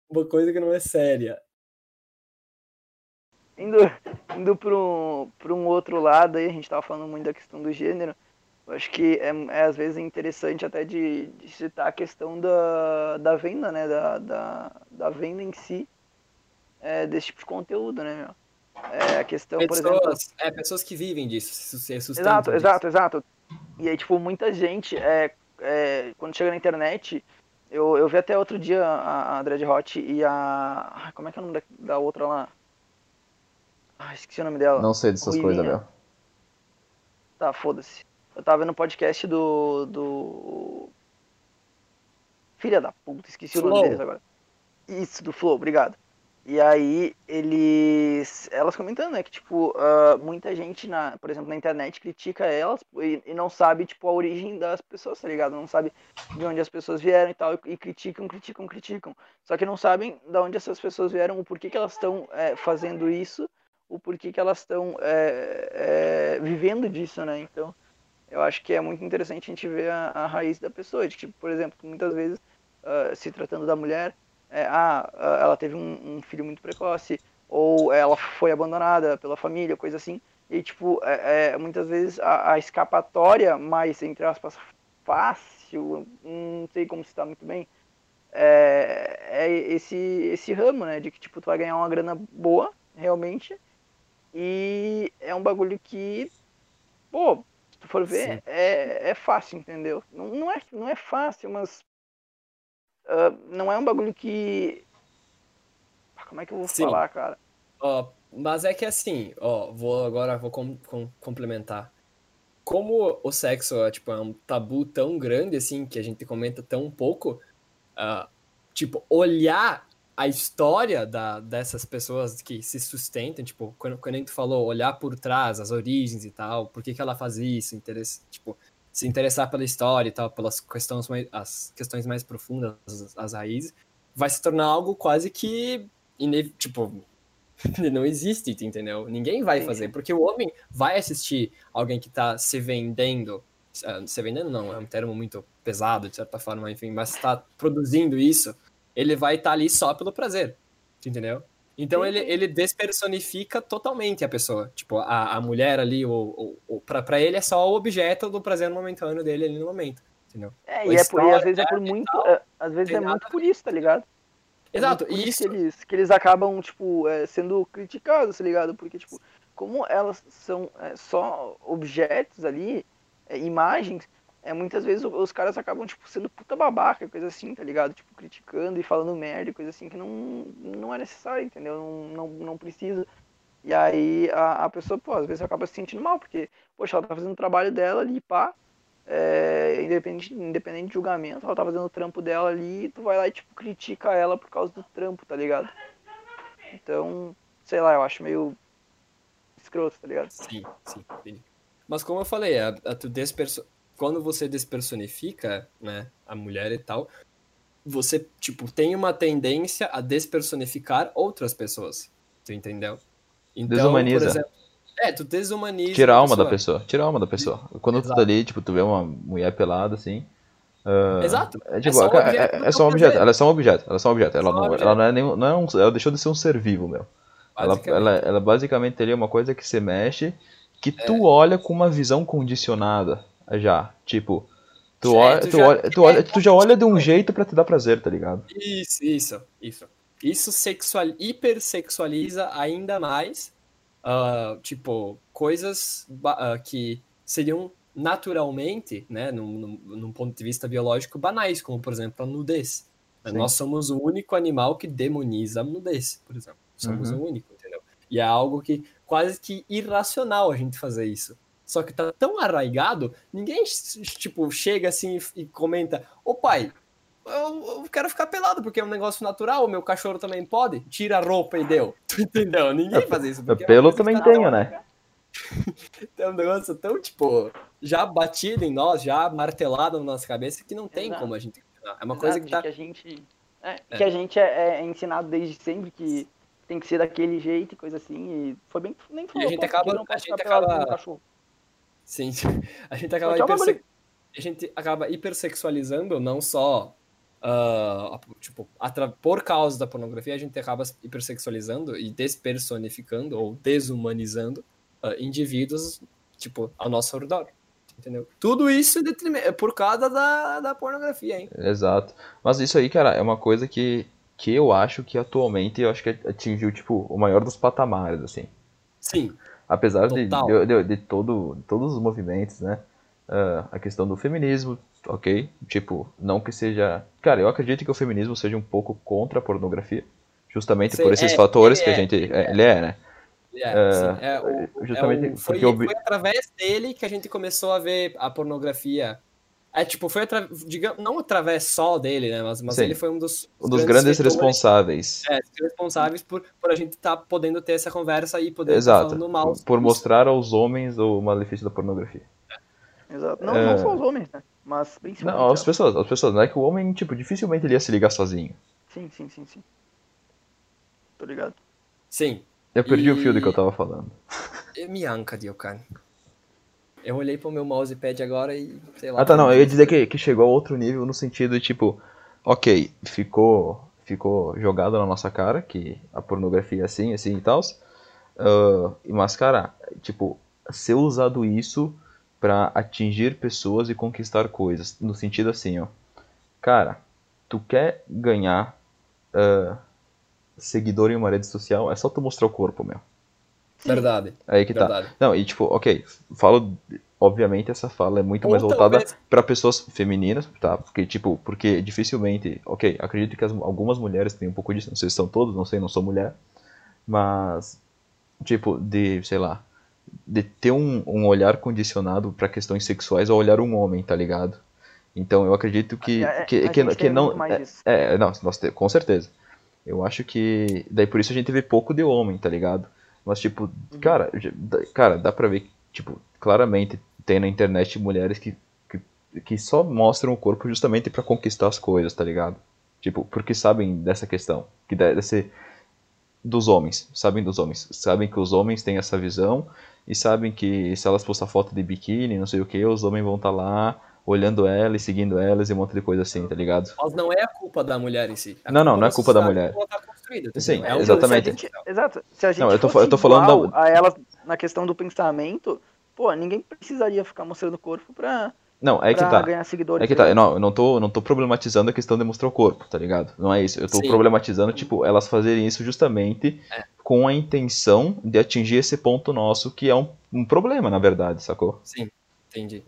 Speaker 2: uma coisa que não é séria.
Speaker 3: Indo, indo para um, um outro lado aí, a gente estava falando muito da questão do gênero, eu acho que é, é às vezes interessante até de, de, citar a questão da, da venda, né, da, da, da venda em si é, desse tipo de conteúdo, né, meu? É a questão,
Speaker 2: pessoas,
Speaker 3: por exemplo...
Speaker 2: É, pessoas que vivem disso, se sustentam
Speaker 3: Exato,
Speaker 2: disso.
Speaker 3: exato, exato. E aí, tipo, muita gente, é, é, quando chega na internet, eu, eu vi até outro dia a, a Dread Hot e a. Como é que é o nome da, da outra lá? Ah, esqueci o nome dela.
Speaker 1: Não sei dessas coisas, meu.
Speaker 3: Tá, foda-se. Eu tava vendo o podcast do. do. Filha da puta, esqueci Flow. o nome deles agora. Isso, do Flow, obrigado. E aí eles. Elas comentando, né, que tipo, uh, muita gente, na, por exemplo, na internet critica elas e, e, não sabe, tipo, a origem das pessoas, tá ligado? Não sabe de onde as pessoas vieram e tal, e, e criticam, criticam, criticam. Só que não sabem de onde essas pessoas vieram, o porquê que elas estão é, fazendo isso, o porquê que elas estão é, é, vivendo disso, né? Então, eu acho que é muito interessante a gente ver a, a raiz da pessoa. De, tipo, por exemplo, muitas vezes, uh, se tratando da mulher é, ah, ela teve um, um, filho muito precoce, ou ela foi abandonada pela família, coisa assim. E, tipo, é, é, muitas vezes a, a, escapatória mais, entre aspas, fácil, não sei como citar muito bem, é, é, esse, esse ramo, né? De que, tipo, tu vai ganhar uma grana boa, realmente, e é um bagulho que, pô, se tu for ver, é, é fácil, entendeu? Não, não, é, não é fácil, mas uh, não é um bagulho que. Ah, como é que eu vou Sim. falar, cara?
Speaker 2: Mas é que assim, ó, vou agora vou com, com, complementar. Como o sexo é, tipo, é um tabu tão grande, assim, que a gente comenta tão pouco, uh, tipo, olhar a história da, dessas pessoas que se sustentam, tipo, quando, quando a gente falou olhar por trás, as origens e tal, por que, que ela faz isso, interesse, tipo, se interessar pela história e tal, pelas questões mais, as questões mais profundas, as, as raízes, vai se tornar algo quase que, tipo, (laughs) não existe, entendeu? Ninguém vai fazer, porque o homem vai assistir alguém que está se vendendo, uh, se vendendo não, é um termo muito pesado, de certa forma, enfim, mas está produzindo isso, ele vai estar tá ali só pelo prazer, entendeu? Então ele, ele despersonifica totalmente a pessoa. Tipo, a, a mulher ali, o, o, o, pra, pra ele é só o objeto do prazer momentâneo dele ali no momento. Entendeu?
Speaker 3: É, e, é por, e às vezes é por muito. Tal, é, às vezes é muito por isso, tá ligado?
Speaker 2: É Exato,
Speaker 3: é isso. Que eles, que eles acabam, tipo, é, sendo criticados, tá ligado? Porque, tipo, como elas são é, só objetos ali, é, imagens, é, muitas vezes os caras acabam, tipo, sendo puta babaca, coisa assim, tá ligado? Tipo, criticando e falando merda, coisa assim, que não, não é necessário, entendeu? Não, não, não precisa. E aí a, a pessoa, pô, às vezes acaba se sentindo mal, porque, poxa, ela tá fazendo o trabalho dela ali, pá, é, independente, independente de julgamento, ela tá fazendo o trampo dela ali, tu vai lá e, tipo, critica ela por causa do trampo, tá ligado? Então, sei lá, eu acho meio escroto, tá ligado?
Speaker 2: Sim, sim. Mas como eu falei, a, a tu desperso quando você despersonifica, né, a mulher e tal, você, tipo, tem uma tendência a despersonificar outras pessoas. Tu entendeu?
Speaker 1: Então, Desumaniza. Exemplo,
Speaker 2: é, tu desumaniza.
Speaker 1: Tira a alma da pessoa. Tira a alma da pessoa. Quando Exato. tu tá ali, tipo, tu vê uma mulher pelada assim.
Speaker 2: Uh, Exato.
Speaker 1: É, tipo, é só um objeto. É, é só um objeto. Ela é só um objeto. Ela é só um objeto. Ela, não, objeto. ela não é nenhum. Não é um, ela deixou de ser um ser vivo, meu. Ela, ela, ela basicamente teria uma coisa que se mexe, que é. tu olha com uma visão condicionada já. Tipo, tu, é, olha, tu, já, olha, tu, olha, tu já olha de um jeito para te dar prazer, tá ligado?
Speaker 2: Isso, isso, isso. Isso sexual, hipersexualiza ainda mais, uh, tipo, coisas uh, que seriam naturalmente, né, num, num, num, ponto de vista biológico, banais, como, por exemplo, a nudez. Sim. Nós somos o único animal que demoniza a nudez, por exemplo. Somos uhum. o único, entendeu? E é algo que quase que irracional a gente fazer isso só que tá tão arraigado, ninguém, tipo, chega assim e comenta: Ô pai, eu, eu, quero ficar pelado porque é um negócio natural, o meu cachorro também pode, tira a roupa e deu. (laughs) Tu entendeu? Ninguém faz isso.
Speaker 1: Pelo é também tenho, né? (laughs)
Speaker 2: é um negócio tão, tipo, já batido em nós, já martelado na nossa cabeça, que não tem
Speaker 3: Exato.
Speaker 2: como a gente. É uma coisa
Speaker 3: Exato,
Speaker 2: que tá.
Speaker 3: que a gente é,
Speaker 2: É.
Speaker 3: que a gente é, é ensinado desde sempre que tem que ser daquele jeito e coisa assim. E foi bem nem
Speaker 2: gente acaba-
Speaker 3: porque não
Speaker 2: a gente acaba-
Speaker 3: com um cachorro.
Speaker 2: Sim, (laughs) a gente acaba,
Speaker 3: é
Speaker 2: hiperse- a gente acaba hipersexualizando não só ah, tipo atra- por causa da pornografia a gente acaba hipersexualizando e despersonificando ou desumanizando ah, indivíduos tipo ao nosso redor entendeu tudo isso detrime- é por causa da, da pornografia hein
Speaker 1: Exato. Mas isso aí, cara, é uma coisa que, que eu acho que atualmente eu acho que atingiu, tipo, o maior dos patamares, assim.
Speaker 2: sim
Speaker 1: Apesar de, de, de, de todo, todos os movimentos, né? ah, a questão do feminismo, ok? Tipo, não que seja. Cara, eu acredito que o feminismo seja um pouco contra a pornografia. Justamente por esses
Speaker 2: é,
Speaker 1: fatores que a
Speaker 2: é,
Speaker 1: gente.
Speaker 2: ele
Speaker 1: é, Ele é, né?
Speaker 2: É, sim, é, o-
Speaker 1: justamente
Speaker 2: é o- foi,
Speaker 1: porque
Speaker 2: foi através dele que a gente começou a ver a pornografia. É tipo, foi atra- digamos, não através só dele, né? Mas, mas
Speaker 1: Sim.
Speaker 2: ele foi um dos,
Speaker 1: Um dos grandes
Speaker 2: vetores,
Speaker 1: responsáveis.
Speaker 2: é, responsáveis por, por a gente estar podendo ter essa conversa e poder estar
Speaker 1: Exato.
Speaker 2: falando mal.
Speaker 1: Por mostrar aos homens o malefício da pornografia.
Speaker 3: Exato. Não,
Speaker 1: É.
Speaker 3: não só os homens, né? Mas principalmente.
Speaker 1: Não, as pessoas, as pessoas, não é que o homem, tipo, dificilmente ele ia se ligar sozinho.
Speaker 3: Sim, sim, sim, sim. Tô ligado.
Speaker 2: Sim.
Speaker 1: Eu perdi o fio do
Speaker 2: E-
Speaker 1: que eu tava falando. (laughs)
Speaker 2: Eu me anca, Dio, cara. Eu olhei pro meu mousepad agora e sei lá.
Speaker 1: Ah tá, não, eu ia dizer que, que chegou a outro nível no sentido de tipo, ok, ficou, ficou jogado na nossa cara que a pornografia é assim, assim e tal. mas, cara, tipo, ser usado isso pra atingir pessoas e conquistar coisas. No sentido assim, ó. Cara, tu quer ganhar ah, seguidor em uma rede social, é só tu mostrar o corpo, meu.
Speaker 2: Verdade.
Speaker 1: Aí que tá.
Speaker 2: Verdade.
Speaker 1: Não, e tipo, ok, falo, obviamente essa fala é muito
Speaker 2: Ou
Speaker 1: mais voltada
Speaker 2: talvez-
Speaker 1: pra pessoas femininas, tá? Porque, tipo, porque dificilmente, ok, acredito que as- algumas mulheres têm um pouco disso, não sei se são todas, não sei, não sou mulher, mas, tipo, de, sei lá, de ter um, um olhar condicionado pra questões sexuais ao olhar um homem, tá ligado? Então eu acredito que,
Speaker 3: É, é,
Speaker 1: que,
Speaker 3: a
Speaker 1: que,
Speaker 3: gente
Speaker 1: que
Speaker 3: tem
Speaker 1: não. é- é, não, nós com certeza. Eu acho que. Daí por isso a gente vê pouco de homem, tá ligado? Mas, tipo,
Speaker 3: Uhum.
Speaker 1: cara, cara, dá pra ver, tipo, claramente tem na internet mulheres que, que, que só mostram o corpo justamente pra conquistar as coisas, tá ligado? Tipo, porque sabem dessa questão, que deve ser dos homens, sabem dos homens, sabem que os homens têm essa visão e sabem que se elas postar foto de biquíni, não sei o que, os homens vão estar lá olhando ela e seguindo elas e um monte de coisa assim, tá ligado?
Speaker 2: Mas não é a culpa da mulher em si. A
Speaker 1: Não, não, não é culpa da mulher.
Speaker 2: Ela construída?
Speaker 1: Sim,
Speaker 2: É um
Speaker 1: exatamente.
Speaker 3: Se a gente, exato. Se a gente
Speaker 1: Não, eu tô eu tô falando
Speaker 3: igual
Speaker 1: da-
Speaker 3: a elas na questão do pensamento, pô, ninguém precisaria ficar mostrando o corpo pra,
Speaker 1: Não, é que tá.
Speaker 3: ganhar seguidores.
Speaker 1: É que tá, eu não, eu não tô, não tô problematizando a questão de mostrar o corpo, tá ligado? Não é isso. Eu tô
Speaker 2: Sim.
Speaker 1: problematizando, tipo, elas fazerem isso justamente
Speaker 2: É.
Speaker 1: com a intenção de atingir esse ponto nosso, que é um, um problema, na verdade, sacou?
Speaker 2: Sim, entendi.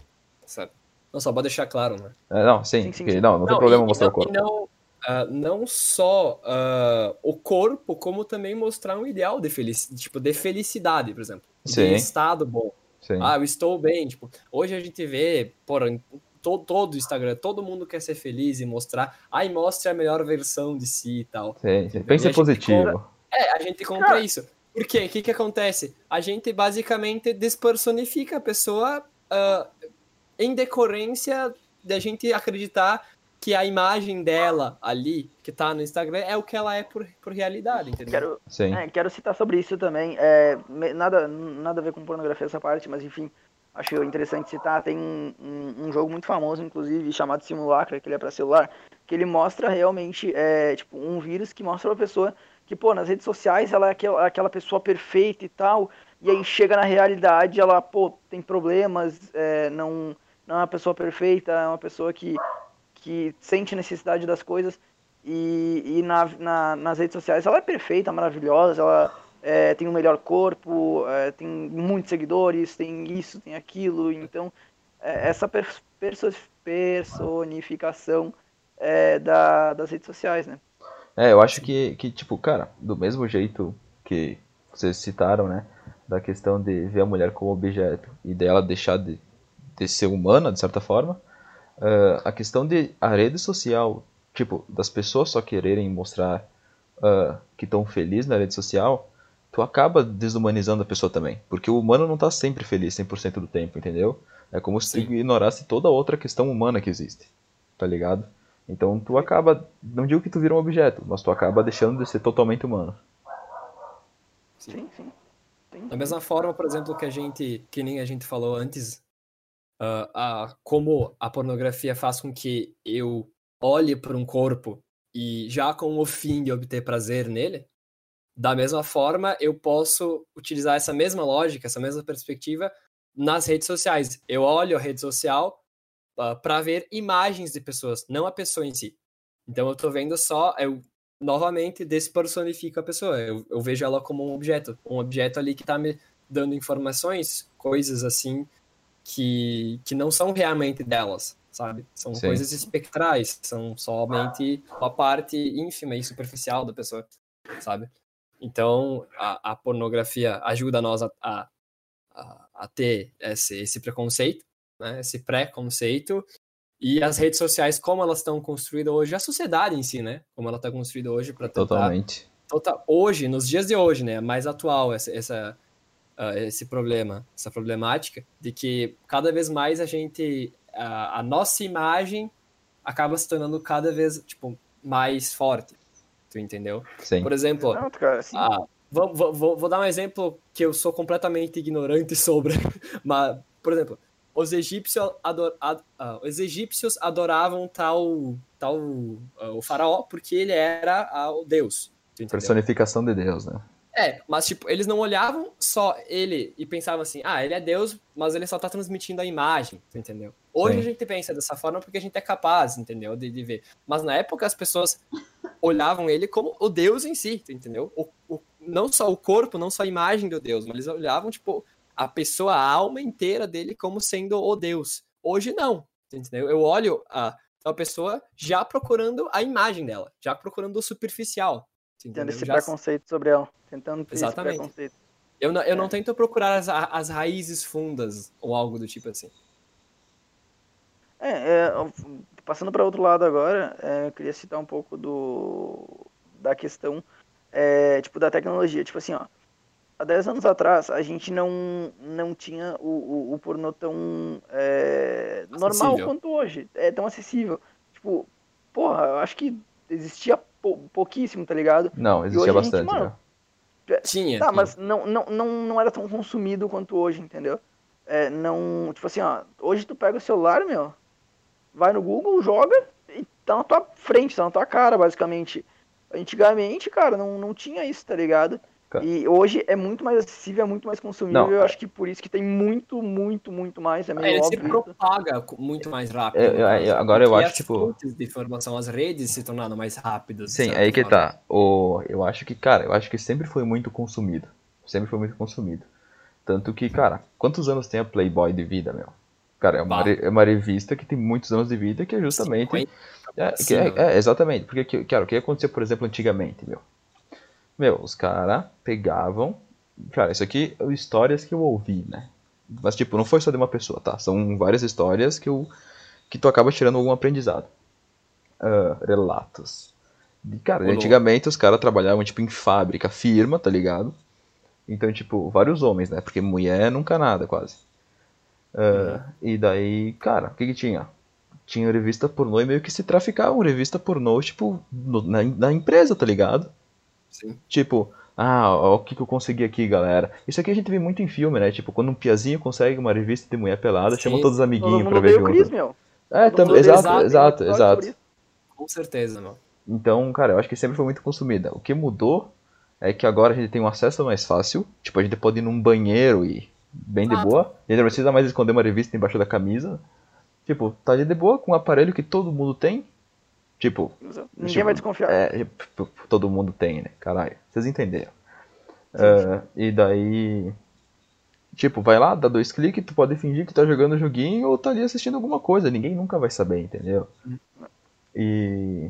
Speaker 2: Certo. Não, só pra deixar claro, né?
Speaker 1: É, não, sim,
Speaker 3: Sim, sim, sim.
Speaker 1: não, não, tem problema
Speaker 2: e-
Speaker 1: mostrar
Speaker 2: e
Speaker 1: o corpo.
Speaker 2: não, E não, ah, não só ah, o corpo, como também mostrar um ideal de, felici tipo, de felicidade, por exemplo.
Speaker 1: Sim.
Speaker 2: De estado bom.
Speaker 1: Sim.
Speaker 2: Ah, eu estou bem. Tipo, hoje a gente vê, porra, em todo, todo o Instagram, todo mundo quer ser feliz e mostrar. Ai, mostre a melhor versão de si e tal.
Speaker 1: sim, sim.
Speaker 2: A
Speaker 1: Pense
Speaker 2: gente
Speaker 1: positivo.
Speaker 2: É, a gente compra
Speaker 3: Cara.
Speaker 2: isso. Por quê? O que, que acontece? A gente basicamente despersonifica a pessoa ah, em decorrência da gente acreditar que a imagem dela ali, que tá no Instagram, é o que ela é por, por realidade, entendeu?
Speaker 3: Quero,
Speaker 1: Sim.
Speaker 3: é, quero citar sobre isso também. É, nada, nada a ver com pornografia essa parte, mas enfim, acho interessante citar. Tem um, um- um jogo muito famoso, inclusive, chamado Simulacra, que ele é para celular, que ele mostra realmente é, tipo, um vírus que mostra uma pessoa que, pô, nas redes sociais ela é aquela, aquela pessoa perfeita e tal, e aí chega na realidade, ela, pô, tem problemas, é, não, não é uma pessoa perfeita, é uma pessoa que, que sente necessidade das coisas. E, e na, na- nas redes sociais ela é perfeita, maravilhosa, ela é, tem o melhor corpo, é, tem muitos seguidores, tem isso, tem aquilo. Então, é, essa pers- perso- personificação é, da, das redes sociais, né?
Speaker 1: É, eu acho que, que, tipo, cara, do mesmo jeito que vocês citaram, né? Da questão de ver a mulher como objeto e dela deixar de, de ser humana, de certa forma, ah, a questão de a rede social, tipo, das pessoas só quererem mostrar ah, que estão felizes na rede social, tu acaba desumanizando a pessoa também. Porque o humano não tá sempre feliz 100% do tempo, entendeu? É como se
Speaker 2: Sim.
Speaker 1: tu ignorasse toda outra questão humana que existe. Tá ligado? Então tu acaba, não digo que tu vira um objeto, mas tu acaba deixando de ser totalmente humano.
Speaker 3: Sim, sim. Sim.
Speaker 2: Da mesma forma, por exemplo, que a gente, que nem a gente falou antes, ah, a- como a pornografia faz com que eu olhe para um corpo e já com o fim de obter prazer nele, da mesma forma eu posso utilizar essa mesma lógica, essa mesma perspectiva nas redes sociais. Eu olho a rede social para ver imagens de pessoas, não a pessoa em si. Então eu tô vendo só, eu novamente despersonifico a pessoa. Eu, eu vejo ela como um objeto, um objeto ali que tá me dando informações, coisas assim que, que não são realmente delas, sabe? São
Speaker 1: Sim.
Speaker 2: coisas espectrais, são somente a parte ínfima e superficial da pessoa, sabe? Então a, a pornografia ajuda nós a, a, a, ter esse, esse preconceito, né? Esse preconceito e as redes sociais, como elas estão construídas hoje, a sociedade em si, né? Como ela está construída hoje para tentar
Speaker 1: Totalmente.
Speaker 2: tota- hoje, nos dias de hoje, né, mais atual essa, essa, ah, esse problema, essa problemática de que cada vez mais a gente, a, a nossa imagem acaba se tornando cada vez, tipo, mais forte, tu entendeu?
Speaker 1: Sim.
Speaker 2: Por exemplo,
Speaker 3: Não, cara, assim,
Speaker 2: ah, vou, vou, vou, dar um exemplo que eu sou completamente ignorante (laughs) sobre, mas, por exemplo, os egípcios, ador, ad- ah, os egípcios adoravam tal, tal ah, o faraó porque ele era o deus.
Speaker 1: Personificação de Deus, né?
Speaker 2: É, mas tipo, eles não olhavam só ele e pensavam assim, ah, ele é Deus, mas ele só tá transmitindo a imagem, entendeu? Hoje
Speaker 1: Sim.
Speaker 2: a gente pensa dessa forma porque a gente é capaz, entendeu? De, de ver. Mas na época as pessoas olhavam ele como o Deus em si, entendeu? O, o- não só o corpo, não só a imagem do Deus, mas eles olhavam, tipo, a pessoa, a alma inteira dele como sendo o Deus. Hoje não, entendeu? Eu olho a, a pessoa já procurando a imagem dela, já procurando o superficial.
Speaker 3: Tendo esse
Speaker 2: Já-
Speaker 3: preconceito sobre ela. Tentando ter
Speaker 2: Exatamente.
Speaker 3: esse preconceito.
Speaker 2: Eu não, eu não
Speaker 3: É.
Speaker 2: tento procurar as, as raízes fundas ou algo do tipo assim.
Speaker 3: É, é, passando para outro lado agora, é, eu queria citar um pouco do da questão é, tipo da tecnologia, tipo assim, ó, há 10 anos atrás a gente não não tinha o, o, o pornô tão é, normal quanto hoje, é tão acessível. Tipo, porra, eu acho que existia pou- pouquíssimo, tá ligado?
Speaker 1: Não,
Speaker 3: hoje
Speaker 1: existia
Speaker 3: a gente,
Speaker 1: bastante,
Speaker 3: mano,
Speaker 1: né?
Speaker 2: Tinha.
Speaker 3: Tá,
Speaker 2: tinha.
Speaker 3: mas não, não, não, não era tão consumido quanto hoje, entendeu? É, não, tipo assim, ó, hoje tu pega o celular, meu, vai no Google, joga e tá na tua frente, tá na tua cara, basicamente. Antigamente, cara, não, não tinha isso, tá ligado? E hoje é muito mais acessível, é muito mais consumível.
Speaker 1: Não,
Speaker 3: eu acho que por isso que tem muito, muito, muito mais. É meio
Speaker 2: ele se
Speaker 3: óbvio isso.
Speaker 2: propaga muito mais rápido.
Speaker 1: É, eu-
Speaker 2: caso,
Speaker 1: eu- agora eu acho,
Speaker 2: as
Speaker 1: tipo-
Speaker 2: fontes de informação, as redes se tornaram mais rápidas. de
Speaker 1: Sim, aí que
Speaker 2: forma.
Speaker 1: tá. O, eu acho que, cara, eu acho que sempre foi muito consumido. Sempre foi muito consumido. Tanto que, cara, quantos anos tem a Playboy de vida, meu? Cara, é uma, é uma revista que tem muitos anos de vida que é justamente.
Speaker 2: 50
Speaker 1: É, que é- é, exatamente. Porque, que- cara, o que acontecia, por exemplo, antigamente, meu? Meu, os caras pegavam. Cara, isso aqui é histórias que eu ouvi, né? Mas, tipo, não foi só de uma pessoa, tá? São várias histórias que, eu, que tu acaba tirando algum aprendizado. Ah, relatos. De, cara, antigamente os caras trabalhavam, tipo, em fábrica, firma, tá ligado? Então, tipo, vários homens, né? Porque mulher nunca nada, quase. Ah, E daí, cara, o que que tinha? Tinha revista pornô e meio que se traficavam revista pornô, tipo, no- na, na empresa, tá ligado?
Speaker 2: Sim.
Speaker 1: Tipo, ah, ó, o que que eu consegui aqui, galera. Isso aqui a gente vê muito em filme, né? Tipo, quando um piazinho consegue uma revista de mulher pelada,
Speaker 2: Sim.
Speaker 1: chama todos os
Speaker 3: Todo
Speaker 1: amiguinhos
Speaker 3: mundo
Speaker 1: pra ver junto.
Speaker 3: Chris, meu.
Speaker 1: É,
Speaker 3: Todo
Speaker 1: tam-
Speaker 3: mundo
Speaker 1: exato, exato, exato.
Speaker 2: Com certeza, meu.
Speaker 1: Então, cara, eu acho que sempre foi muito consumida. O que mudou é que agora a gente tem um acesso mais fácil. Tipo, a gente pode ir num banheiro e bem de
Speaker 2: Exato.
Speaker 1: boa. A gente não precisa mais esconder uma revista embaixo da camisa. Tipo, tá ali de boa com um aparelho que todo mundo tem. Tipo,
Speaker 3: Ninguém
Speaker 1: Tipo,
Speaker 3: vai desconfiar.
Speaker 1: é, p- todo mundo tem, né? Caralho, vocês entenderam. É, e daí. Tipo, vai lá, dá dois cliques, tu pode fingir que tá jogando o joguinho ou tá ali assistindo alguma coisa. Ninguém nunca vai saber, entendeu? E.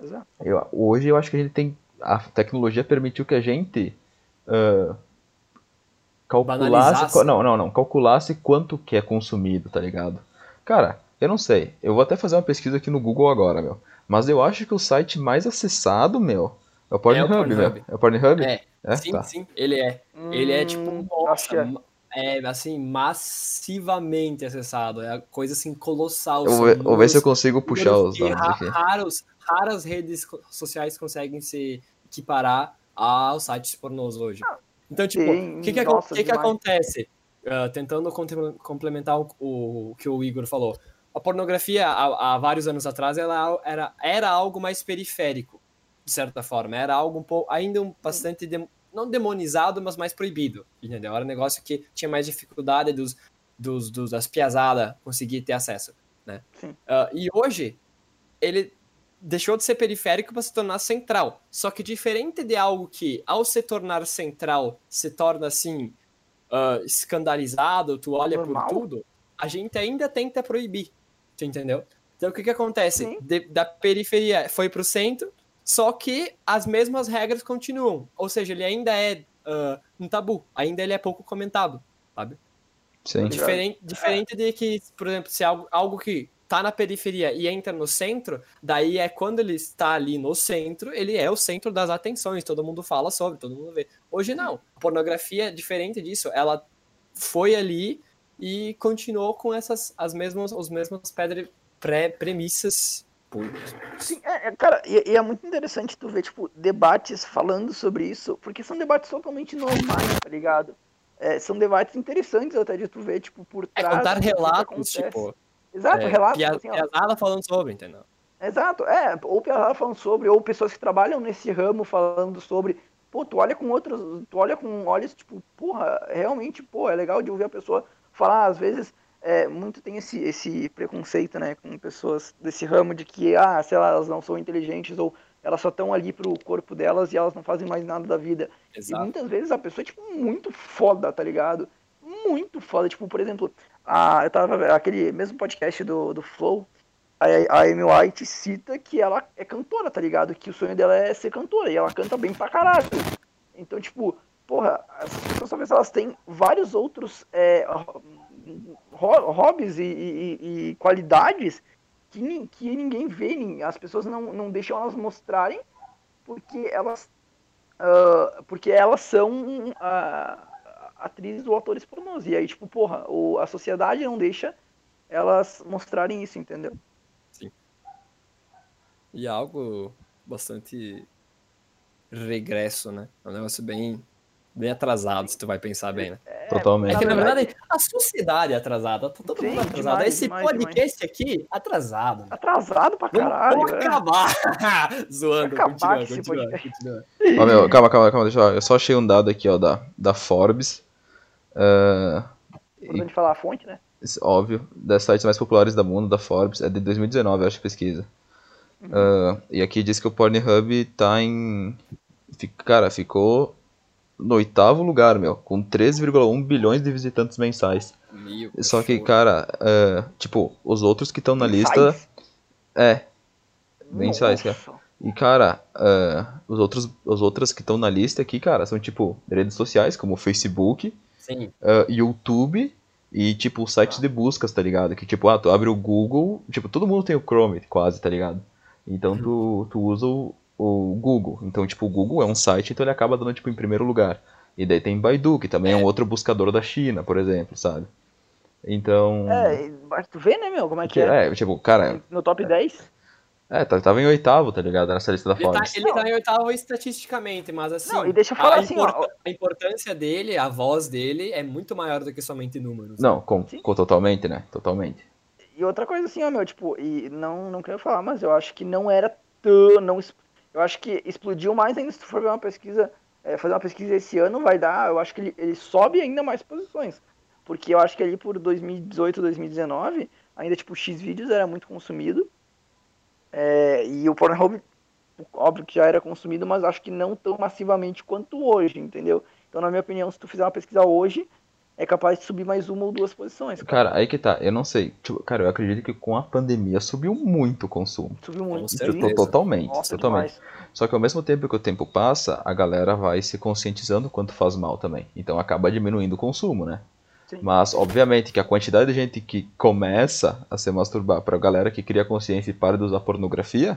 Speaker 3: Mas é.
Speaker 1: Eu, hoje eu acho que a gente tem. A tecnologia permitiu que a gente ah, calculasse. Não, não, não. Calculasse quanto que é consumido, tá ligado? Cara, eu não sei. Eu vou até fazer uma pesquisa aqui no Google agora, meu. Mas eu acho que o site mais acessado, meu, é o Pornhub,
Speaker 2: Pornhub.
Speaker 1: meu. É o Pornhub?
Speaker 2: É.
Speaker 1: É,
Speaker 2: sim,
Speaker 1: tá.
Speaker 2: sim, ele é. ele é tipo,
Speaker 3: Hum,
Speaker 2: nossa,
Speaker 3: é.
Speaker 2: é assim, massivamente acessado. É coisa assim colossal.
Speaker 1: Eu vou ver, vou ver se eu consigo puxar os dados aqui.
Speaker 2: raros, raras redes sociais conseguem se equiparar aos sites pornôs hoje. Então, tipo, o que, que,
Speaker 3: nossa,
Speaker 2: que que acontece? Ah, tentando complementar o, o que o Igor falou. A pornografia, há, há vários anos atrás, ela era, era algo mais periférico, de certa forma. Era algo um pouco, ainda um, bastante, dem- não demonizado, mas mais proibido, entendeu? Era um negócio que tinha mais dificuldade dos, dos, dos das piazadas conseguir ter acesso, né? Ah, e hoje, ele deixou de ser periférico para se tornar central. Só que diferente de algo que, ao se tornar central, se torna assim ah, escandalizado, tu olha
Speaker 3: Normal.
Speaker 2: por tudo, a gente ainda tenta proibir. Tu entendeu? Então o que que acontece? De- da periferia foi pro centro, só que as mesmas regras continuam. Ou seja, ele ainda é ah, um tabu, ainda ele é pouco comentado, sabe?
Speaker 1: Sim.
Speaker 2: Diferente, diferente de que, por exemplo, se algo, algo que tá na periferia e entra no centro, daí é quando ele está ali no centro, ele é o centro das atenções, todo mundo fala sobre, todo mundo vê. Hoje não. A pornografia é diferente disso. Ela foi ali e continuou com essas as mesmas os mesmas pedra, pré, premissas. públicas.
Speaker 3: Sim, é, é, cara, e, e é muito interessante tu ver, tipo, debates falando sobre isso, porque são debates totalmente normais, tá ligado? É, são debates interessantes até de tu ver, tipo, por
Speaker 2: É
Speaker 3: trás.
Speaker 2: contar
Speaker 3: que que
Speaker 2: relatos, tipo,
Speaker 3: Exato,
Speaker 2: é,
Speaker 3: relatos,
Speaker 2: pia-
Speaker 3: assim, ó,
Speaker 2: piazada falando sobre, entendeu?
Speaker 3: Exato, é, ou piazada falando sobre, ou pessoas que trabalham nesse ramo falando sobre. Pô, tu olha com outros, tu olha com olhos, tipo, porra, realmente, pô, é legal de ouvir a pessoa falar, às vezes, é, muito tem esse, esse preconceito, né, com pessoas desse ramo de que, ah, sei lá, elas não são inteligentes, ou elas só estão ali pro corpo delas e elas não fazem mais nada da vida. E
Speaker 2: Exato.
Speaker 3: muitas vezes a pessoa é, tipo, muito foda, tá ligado? Muito foda. Tipo, por exemplo, a, eu tava aquele mesmo podcast do, do Flow, a, a Amy White cita que ela é cantora, tá ligado? Que o sonho dela é ser cantora e ela canta bem pra caralho. Então, tipo, porra, as pessoas talvez elas têm vários outros é, ho- hobbies e, e- e qualidades que, que ninguém vê, as pessoas não, não deixam elas mostrarem porque elas ah, porque elas são ah, atrizes ou atores pornôs. E aí, tipo, porra, o, a sociedade não deixa elas mostrarem isso, entendeu?
Speaker 2: E é algo bastante regresso, né? É um negócio bem, bem atrasado, se tu vai pensar bem, né?
Speaker 1: Totalmente.
Speaker 2: É que, na
Speaker 3: verdade-
Speaker 2: verdade, a sociedade é atrasada, tá todo
Speaker 3: Sim,
Speaker 2: mundo atrasado.
Speaker 3: demais,
Speaker 2: Esse
Speaker 3: demais,
Speaker 2: podcast aqui, atrasado.
Speaker 3: Atrasado pra caralho.
Speaker 2: vamos
Speaker 3: né?
Speaker 2: acabar! (laughs) Zoando,
Speaker 3: Acabar
Speaker 2: continua,
Speaker 3: com esse
Speaker 2: continua,
Speaker 3: podcast.
Speaker 2: continua.
Speaker 1: Ó, meu, calma, calma, calma, deixa eu, eu só achei um dado aqui, ó, da, da Forbes. Ah,
Speaker 3: Importante falar a fonte, né?
Speaker 1: Óbvio, das sites mais populares do mundo, da Forbes, é de 2019, eu acho, a pesquisa. Ah, e aqui diz que o Pornhub tá em. Cara, ficou no oitavo lugar, meu, com 13,1 bilhões de visitantes mensais.
Speaker 2: Meu
Speaker 1: Só que, cara, ah, tipo, os outros que estão na lista. É, mensais, cara.
Speaker 3: Nossa.
Speaker 1: E, cara, ah, os outros, os outras que estão na lista aqui, cara, são tipo redes sociais, como o Facebook, ah, YouTube e, tipo, sites de buscas, tá ligado? Que, tipo, ah, tu abre o Google, tipo, todo mundo tem o Chrome, quase, tá ligado? Então tu, tu usa o, o Google. Então, tipo, o Google é um site, então ele acaba dando, tipo, em primeiro lugar. E daí tem Baidu, que também é, um outro buscador da China, por exemplo, sabe? Então...
Speaker 3: É, mas tu vê, né, meu, como é que é?
Speaker 1: é, tipo, cara,
Speaker 3: No top 10.
Speaker 1: é, tá- tava em oitavo, tá ligado? Nessa lista da
Speaker 2: ele tá,
Speaker 1: Forbes.
Speaker 2: ele tá em oitavo estatisticamente, mas assim.
Speaker 3: Não, e deixa eu falar
Speaker 2: a,
Speaker 3: assim, ó,
Speaker 2: importa- a importância dele, a voz dele, é muito maior do que somente números.
Speaker 1: Não, com, com totalmente, né? Totalmente.
Speaker 3: E outra coisa assim, ó, meu, tipo, e não, não quero falar, mas eu acho que não era tão. Não, eu acho que explodiu mais ainda se tu for ver uma pesquisa, é, fazer uma pesquisa esse ano, vai dar, eu acho que ele, ele sobe ainda mais posições. Porque eu acho que ali por 2018, 2019, ainda tipo, o X-Vídeos era muito consumido. é, e o Pornhub, óbvio que já era consumido, mas acho que não tão massivamente quanto hoje, entendeu? Então, na minha opinião, se tu fizer uma pesquisa hoje, é capaz de subir mais uma ou duas posições.
Speaker 1: Cara, aí que tá, eu não sei. Tipo, cara, eu acredito que com a pandemia subiu muito o consumo.
Speaker 3: Subiu muito.
Speaker 2: Certeza.
Speaker 1: Tipo, totalmente,
Speaker 3: Nossa,
Speaker 1: totalmente.
Speaker 3: demais.
Speaker 1: Só que ao mesmo tempo que o tempo passa, a galera vai se conscientizando quanto faz mal também. Então acaba diminuindo o consumo, né?
Speaker 3: Sim.
Speaker 1: Mas, obviamente, que a quantidade de gente que começa a se masturbar pra galera que cria consciência e para de usar pornografia,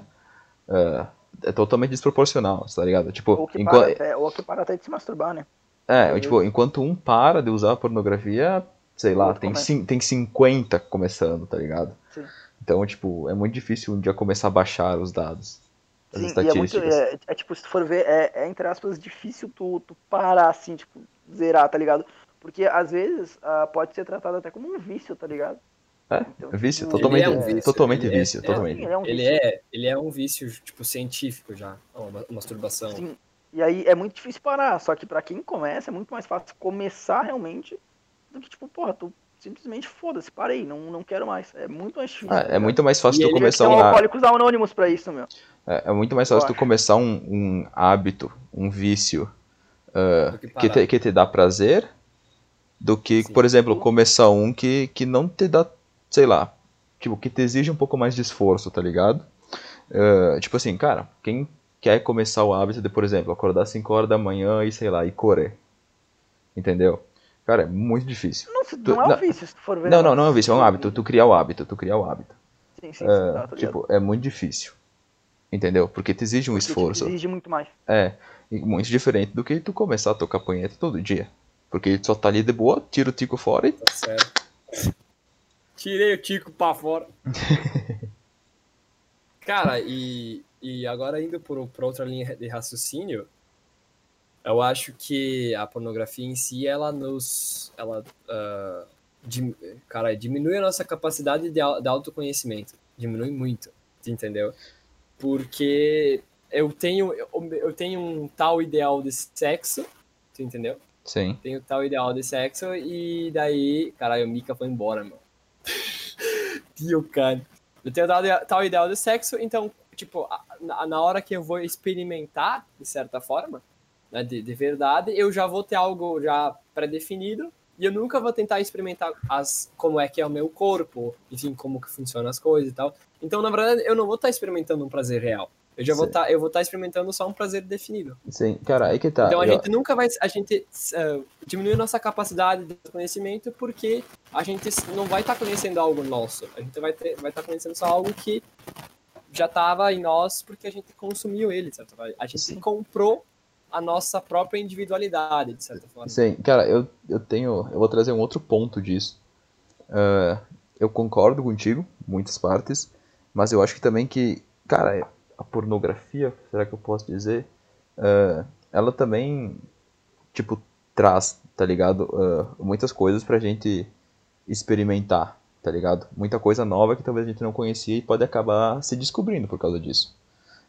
Speaker 1: é, é totalmente desproporcional, tá ligado? Tipo,
Speaker 3: Ou que, para até, ou que para até de se masturbar, né?
Speaker 1: É, tipo, enquanto um para de usar a pornografia, sei lá, tem, cin- tem 50 começando, tá ligado?
Speaker 3: Sim.
Speaker 1: Então, tipo, é muito difícil um dia começar a baixar os dados, as
Speaker 3: Sim, e é muito.
Speaker 1: estatísticas.
Speaker 3: É, é tipo, se tu for ver, é, é, entre aspas, difícil tu, tu parar assim, tipo, zerar, tá ligado? Porque às vezes ah, pode ser tratado até como um vício, tá ligado?
Speaker 1: É,
Speaker 3: Então,
Speaker 1: vício,
Speaker 3: tipo,
Speaker 1: totalmente,
Speaker 2: Ele é um vício,
Speaker 1: totalmente
Speaker 2: ele é-
Speaker 1: vício,
Speaker 2: é-
Speaker 1: totalmente.
Speaker 3: Ele é um
Speaker 2: Ele
Speaker 3: vício.
Speaker 2: é, ele é um vício, tipo, científico já, a ma- masturbação.
Speaker 3: Sim. E aí é muito difícil parar. Só que pra quem começa é muito mais fácil começar realmente do que, tipo, porra, tu simplesmente foda-se, parei, não, não quero mais. É muito mais difícil.
Speaker 1: Ah,
Speaker 3: tá
Speaker 1: é muito mais fácil
Speaker 2: E
Speaker 1: tu começar um,
Speaker 3: alcoólicos anônimos pra isso, meu.
Speaker 1: é, é muito mais fácil tu começar um, um hábito, um vício
Speaker 2: Do que
Speaker 1: te, que te dá prazer, do que,
Speaker 2: Sim.
Speaker 1: por exemplo, começar um que, que não te dá, sei lá, tipo, que te exige um pouco mais de esforço, tá ligado? Ah, tipo assim, cara, quem quer começar o hábito de, por exemplo, acordar 5 horas da manhã e, sei lá, e correr, entendeu? Cara, é muito difícil.
Speaker 3: Não,
Speaker 1: Tu-
Speaker 3: não é um vício, se tu for ver.
Speaker 1: Não, não, não é um vício, é um hábito, tu criar o hábito, tu criar o hábito.
Speaker 3: Sim, sim, sim,
Speaker 1: É,
Speaker 3: tá, tá ligado?
Speaker 1: tipo, é muito difícil. Entendeu? Porque te exige um
Speaker 3: Porque, tipo,
Speaker 1: esforço.
Speaker 3: exige muito mais.
Speaker 1: É, muito diferente do que tu começar a tocar punheta todo dia. Porque tu só tá ali de boa, tira o tico fora e.
Speaker 2: Tá certo. Tirei o Tico pra fora. (laughs) Cara, e, e agora indo por, por outra linha de raciocínio, eu acho que a pornografia em si, ela nos. Ela, ah, dim- cara, diminui a nossa capacidade de, de autoconhecimento. Diminui muito, entendeu? Porque eu tenho, eu, eu tenho um tal ideal de sexo, tu entendeu?
Speaker 1: Sim.
Speaker 2: tenho tal ideal de sexo e daí, caralho, o Mika foi embora, mano. (laughs) Tio, cara. Eu tenho tal, tal ideal de sexo, então, tipo, na, hora que eu vou experimentar, de certa forma, né, de, de verdade, eu já vou ter algo já pré-definido e eu nunca vou tentar experimentar as, como é que é o meu corpo, enfim, como que funcionam as coisas e tal. Então, na verdade, eu não vou estar experimentando um prazer real. Eu já vou
Speaker 1: Sim.
Speaker 2: estar, eu vou estar experimentando só um prazer definido.
Speaker 1: Sim. Cara, aí que tá.
Speaker 2: Então a
Speaker 1: eu-
Speaker 2: gente nunca vai. A gente eh, diminui nossa capacidade de conhecimento porque a gente não vai estar conhecendo algo nosso. A gente vai estar vai tá conhecendo só algo que já estava em nós porque a gente consumiu ele, de certa forma. A gente
Speaker 1: Sim.
Speaker 2: comprou a nossa própria individualidade, de certa forma.
Speaker 1: Sim, cara, eu, eu tenho. Eu vou trazer um outro ponto disso. Ah, eu concordo contigo, muitas partes, mas eu acho que também que, cara, a pornografia, será que eu posso dizer? Ah, ela também, tipo, traz, tá ligado? Ah, muitas coisas pra gente experimentar, tá ligado? Muita coisa nova que talvez a gente não conhecia e pode acabar se descobrindo por causa disso.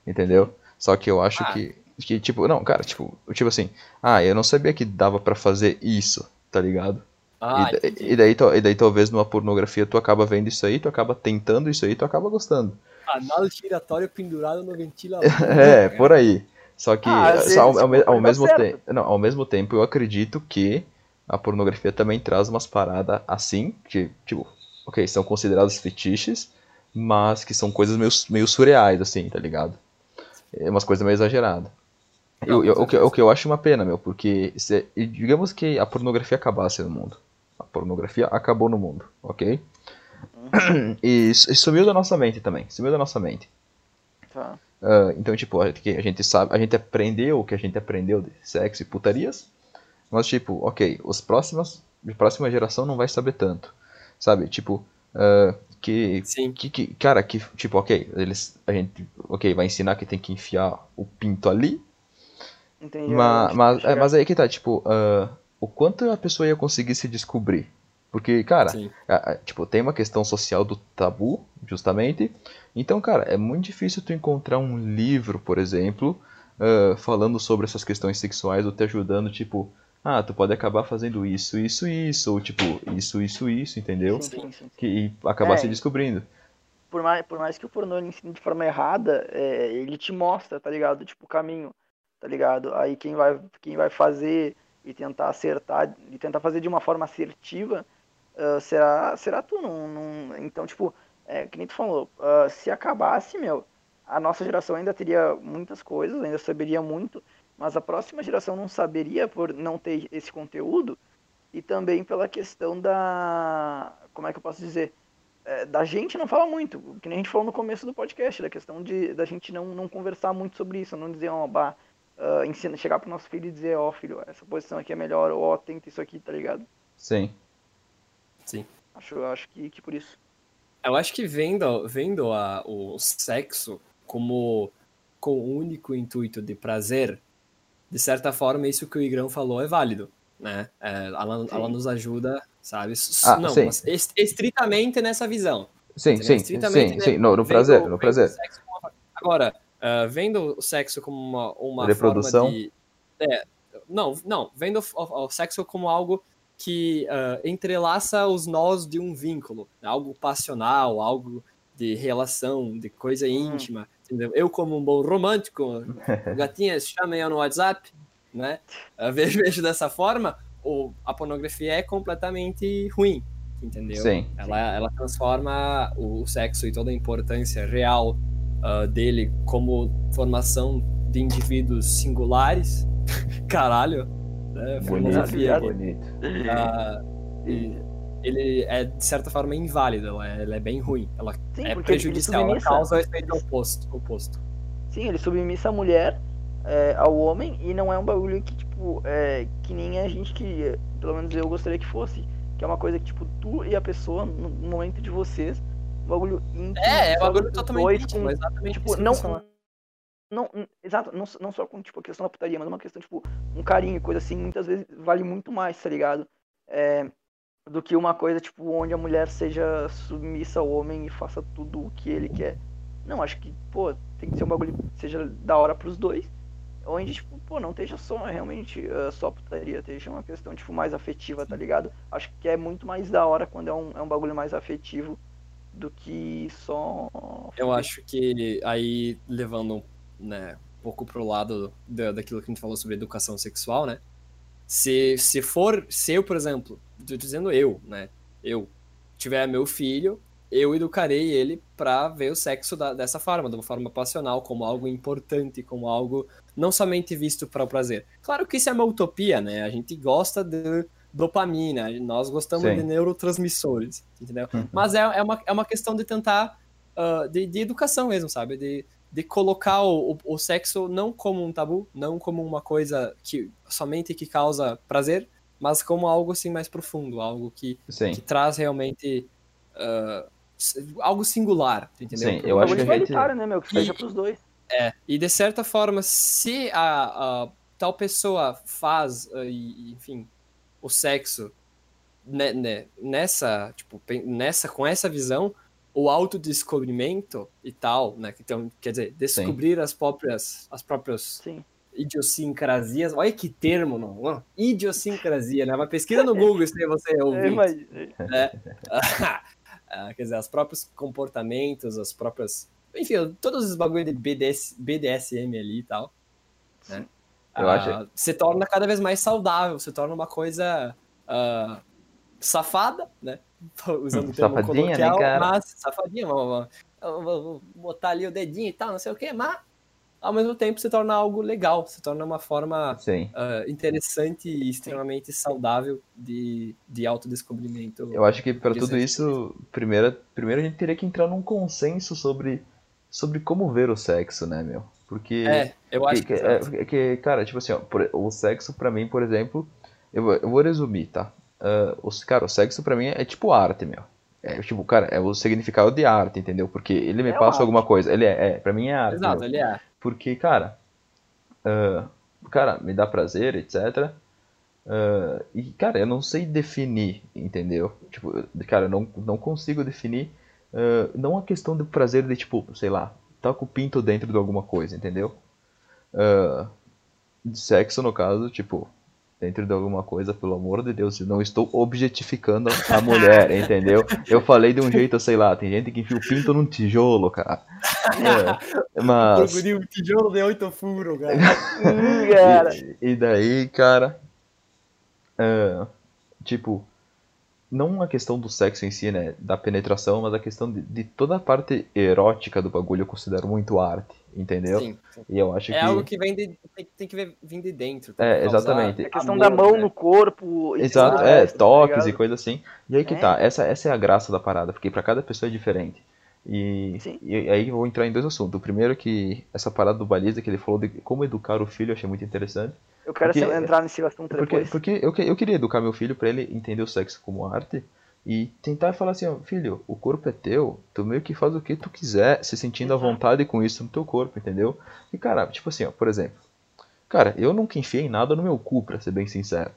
Speaker 1: Entendeu? Só que eu acho
Speaker 2: Ah.
Speaker 1: que, que, tipo, não, cara, tipo, tipo assim, ah, eu não sabia que dava pra fazer isso, tá ligado?
Speaker 2: Ah,
Speaker 1: e,
Speaker 2: entendi.
Speaker 1: e daí, e daí talvez numa pornografia tu acaba vendo isso aí, tu acaba tentando isso aí, tu acaba gostando.
Speaker 2: Anal giratório pendurado no ventilador. (laughs)
Speaker 1: É, por aí. Só que
Speaker 3: Ah,
Speaker 1: só ao, ao ao mesmo tempo, não, ao mesmo tempo eu acredito que a pornografia também traz umas paradas assim, que tipo, ok, são consideradas fetiches, mas que são coisas meio, meio surreais assim, tá ligado? É umas coisas meio exageradas. Eu- eu- o, que, o que eu acho uma pena, meu, porque se, e digamos que a pornografia acabasse no mundo. A pornografia acabou no mundo, ok? (clears throat) E, s- e sumiu da nossa mente também, sumiu da nossa mente.
Speaker 3: Tá.
Speaker 1: Ah, então, tipo, a gente, a gente sabe, a gente aprendeu o que a gente aprendeu de sexo e putarias, mas, tipo, ok, os próximos, a próxima geração não vai saber tanto, sabe? Tipo, ah, que,
Speaker 2: Sim.
Speaker 1: que, que, cara, que, tipo, ok, eles, a gente, ok, vai ensinar que tem que enfiar o pinto ali,
Speaker 3: Entendi.
Speaker 1: mas,
Speaker 3: onde
Speaker 1: mas,
Speaker 3: tu
Speaker 1: é, mas aí que tá, tipo, ah, o quanto a pessoa ia conseguir se descobrir? Porque, cara,
Speaker 2: Sim.
Speaker 1: a- a- tipo, tem uma questão social do tabu, justamente. Então, cara, é muito difícil tu encontrar um livro, por exemplo, ah, falando sobre essas questões sexuais ou te ajudando, tipo, ah, tu pode acabar fazendo isso, isso, isso, ou tipo, isso, isso, isso, entendeu?
Speaker 3: Sim, sim, sim.
Speaker 1: Que, e acabar
Speaker 3: É,
Speaker 1: se descobrindo.
Speaker 3: Por mais, por mais que o pornô ele ensine de forma errada, é, ele te mostra, tá ligado? Tipo, o caminho, tá ligado? Aí quem vai, quem vai fazer e tentar acertar, e tentar fazer de uma forma assertiva, ah, será, será tu. Não, não- então, tipo, é, que nem tu falou, ah, se acabasse, meu, a nossa geração ainda teria muitas coisas, ainda saberia muito, mas a próxima geração não saberia por não ter esse conteúdo, e também pela questão da. Como é que eu posso dizer? é, da gente não fala muito, que nem a gente falou no começo do podcast, da questão de da gente não, não conversar muito sobre isso, não dizer, ó, oh, bah, uh, ensina, chegar pro nosso filho e dizer, ó, oh, filho, essa posição aqui é melhor, ó, oh, tenta isso aqui, tá ligado?
Speaker 1: Sim.
Speaker 2: Sim.
Speaker 3: Acho, acho que, que por isso.
Speaker 2: Eu acho que vendo, vendo a, o sexo como com o único intuito de prazer, de certa forma, isso que o Igrão falou é válido, né? É, ela, ela nos ajuda, sabe?
Speaker 1: Ah,
Speaker 2: não,
Speaker 1: sim.
Speaker 2: estritamente nessa visão.
Speaker 1: Sim, sim, sim,
Speaker 2: né,
Speaker 1: sim, no, no
Speaker 2: vendo-
Speaker 1: prazer, no
Speaker 2: vendo
Speaker 1: prazer.
Speaker 2: o sexo como uma- Agora, ah, vendo o sexo como uma, uma
Speaker 1: Reprodução?
Speaker 2: forma de... É, não, não, vendo o, o sexo como algo que ah, entrelaça os nós de um vínculo, né? algo passional, algo de relação, de coisa íntima, entendeu? Eu como um bom romântico, (laughs) gatinhas, chamem eu no WhatsApp, né? Ah, vejo, (laughs) vejo dessa forma, o, a pornografia é completamente ruim, entendeu?
Speaker 1: Sim.
Speaker 2: Ela, ela transforma o sexo e toda a importância real ah, dele como formação de indivíduos singulares. (laughs) Caralho. Né?
Speaker 1: Bonito,
Speaker 2: Filosofia.
Speaker 1: bonito.
Speaker 2: Ah, e ele é, de certa forma, inválido. Ela é, ela é bem ruim. Ela
Speaker 3: Sim,
Speaker 2: é prejudicial. Ela causa o efeito oposto. oposto.
Speaker 3: Sim, ele submissa a mulher é, ao homem e não é um bagulho que, tipo, é, que nem a gente que, pelo menos eu gostaria que fosse. Que é uma coisa que, tipo, tu e a pessoa, no momento de vocês, um bagulho íntimo.
Speaker 2: É, é um bagulho totalmente íntimo,
Speaker 3: com,
Speaker 2: exatamente
Speaker 3: Tipo, não, não, exato, não, não só com tipo, a questão da putaria, mas uma questão, tipo, um carinho, coisa assim, muitas vezes vale muito mais, tá ligado? É, do que uma coisa, tipo, onde a mulher seja submissa ao homem e faça tudo o que ele quer. Não, acho que, pô, tem que ser um bagulho que seja da hora pros dois. Onde, tipo, pô, não esteja só realmente ah, só putaria, esteja uma questão, tipo, mais afetiva, tá ligado? Acho que é muito mais da hora quando é um, é um bagulho mais afetivo do que só.
Speaker 2: Eu acho que aí, levando né, um pouco pro lado da, daquilo que a gente falou sobre educação sexual, né? Se, se for, se eu, por exemplo, tô dizendo eu, né? Eu tiver meu filho, eu educarei ele pra ver o sexo da- dessa forma, de uma forma passional, como algo importante, como algo não somente visto para o prazer. Claro que isso é uma utopia, né? A gente gosta de dopamina, nós gostamos
Speaker 1: Sim.
Speaker 2: de neurotransmissores, entendeu?
Speaker 1: Uhum.
Speaker 2: Mas é, é, uma, é uma questão de tentar, ah, de, de educação mesmo, sabe? De, de colocar o, o, o sexo não como um tabu, não como uma coisa que somente que causa prazer, mas como algo assim mais profundo, algo que, que traz realmente s- algo singular, entendeu?
Speaker 1: Sim, eu acho que a gente-
Speaker 3: né, meu? Que seja
Speaker 2: E-
Speaker 3: pros dois.
Speaker 2: é, e de certa forma, se a, a tal pessoa faz, ah, e- enfim, o sexo ne- ne- nessa, tipo, nessa, com essa visão, o autodescobrimento e tal, né, que então, quer dizer, descobrir as próprias, as próprias
Speaker 3: Sim.
Speaker 2: idiosincrasias, olha que termo, não, não, idiosincrasia, né, uma pesquisa no Google isso aí você ouvir,
Speaker 3: imaginei. (laughs)
Speaker 2: Ah, quer dizer, os próprios comportamentos, as próprias. Enfim, todos os bagulho de BDS, BDSM ali e tal. Né?
Speaker 1: Eu acho-
Speaker 2: Se torna cada vez mais saudável, se torna uma coisa ah, safada, né? (laughs) Usando o termo
Speaker 1: né,
Speaker 2: coloquial,
Speaker 1: cara?
Speaker 2: mas safadinha, vou, botar ali o dedinho e tal, não sei o que, mas ao mesmo tempo se torna algo legal, se torna uma forma ah, interessante e extremamente saudável de, de autodescobrimento.
Speaker 1: Eu acho que para tudo isso, primeiro, primeiro a gente teria que entrar num consenso sobre, sobre como ver o sexo, né, meu? Porque
Speaker 2: É, eu acho
Speaker 1: que,
Speaker 2: que,
Speaker 1: que- é, que, cara, tipo assim, ó, o sexo pra mim, por exemplo, eu, eu vou resumir, tá? Os, cara, o sexo pra mim é tipo arte, meu. É tipo, cara, é o significado de arte, entendeu? Porque ele me
Speaker 3: É
Speaker 1: passa
Speaker 3: arte.
Speaker 1: alguma coisa. Ele é, é, pra mim é arte.
Speaker 2: Exato,
Speaker 1: meu.
Speaker 2: ele é.
Speaker 1: Porque, cara, ah, cara, me dá prazer, etc. Ah, e, cara, eu não sei definir, entendeu? Tipo, cara, eu não, não consigo definir. ah, não a questão do prazer de, tipo, sei lá, tá com o pinto dentro de alguma coisa, entendeu? Ah, de sexo, no caso, tipo, dentro de alguma coisa, pelo amor de Deus, eu não estou objetificando a mulher, (laughs) entendeu? Eu falei de um jeito, sei lá, tem gente que enfia o pinto num tijolo, cara. É, (laughs) mas.
Speaker 2: Um tijolo de oito furos, cara. (laughs)
Speaker 3: Cara.
Speaker 1: E, e daí, cara, é, tipo, não a questão do sexo em si, né, da penetração, mas a questão de, de toda a parte erótica do bagulho eu considero muito arte, entendeu?
Speaker 2: Sim, sim.
Speaker 1: E eu acho
Speaker 2: É
Speaker 1: que
Speaker 2: algo que vem de, tem, tem que vir de dentro. tem
Speaker 1: É, exatamente.
Speaker 3: A questão
Speaker 2: amor,
Speaker 3: da mão
Speaker 2: né?
Speaker 3: no corpo.
Speaker 1: Exato, é,
Speaker 3: tá
Speaker 1: toques
Speaker 3: ligado?
Speaker 1: e coisa assim. E aí que
Speaker 3: É.
Speaker 1: tá, essa, essa é a graça da parada, porque pra cada pessoa é diferente. E, e aí eu vou entrar em dois assuntos. O primeiro é que essa parada do Baliza, que ele falou de como educar o filho, eu achei muito interessante.
Speaker 3: Eu quero
Speaker 1: Porque-
Speaker 3: entrar nesse assunto
Speaker 1: Porque,
Speaker 3: depois.
Speaker 1: porque eu, eu queria educar meu filho pra ele entender o sexo como arte e tentar falar assim, ó, filho, o corpo é teu, tu meio que faz o que tu quiser, se sentindo à vontade com isso no teu corpo, entendeu? E cara, tipo assim, ó, por exemplo, cara, eu nunca enfiei nada no meu cu, pra ser bem sincero.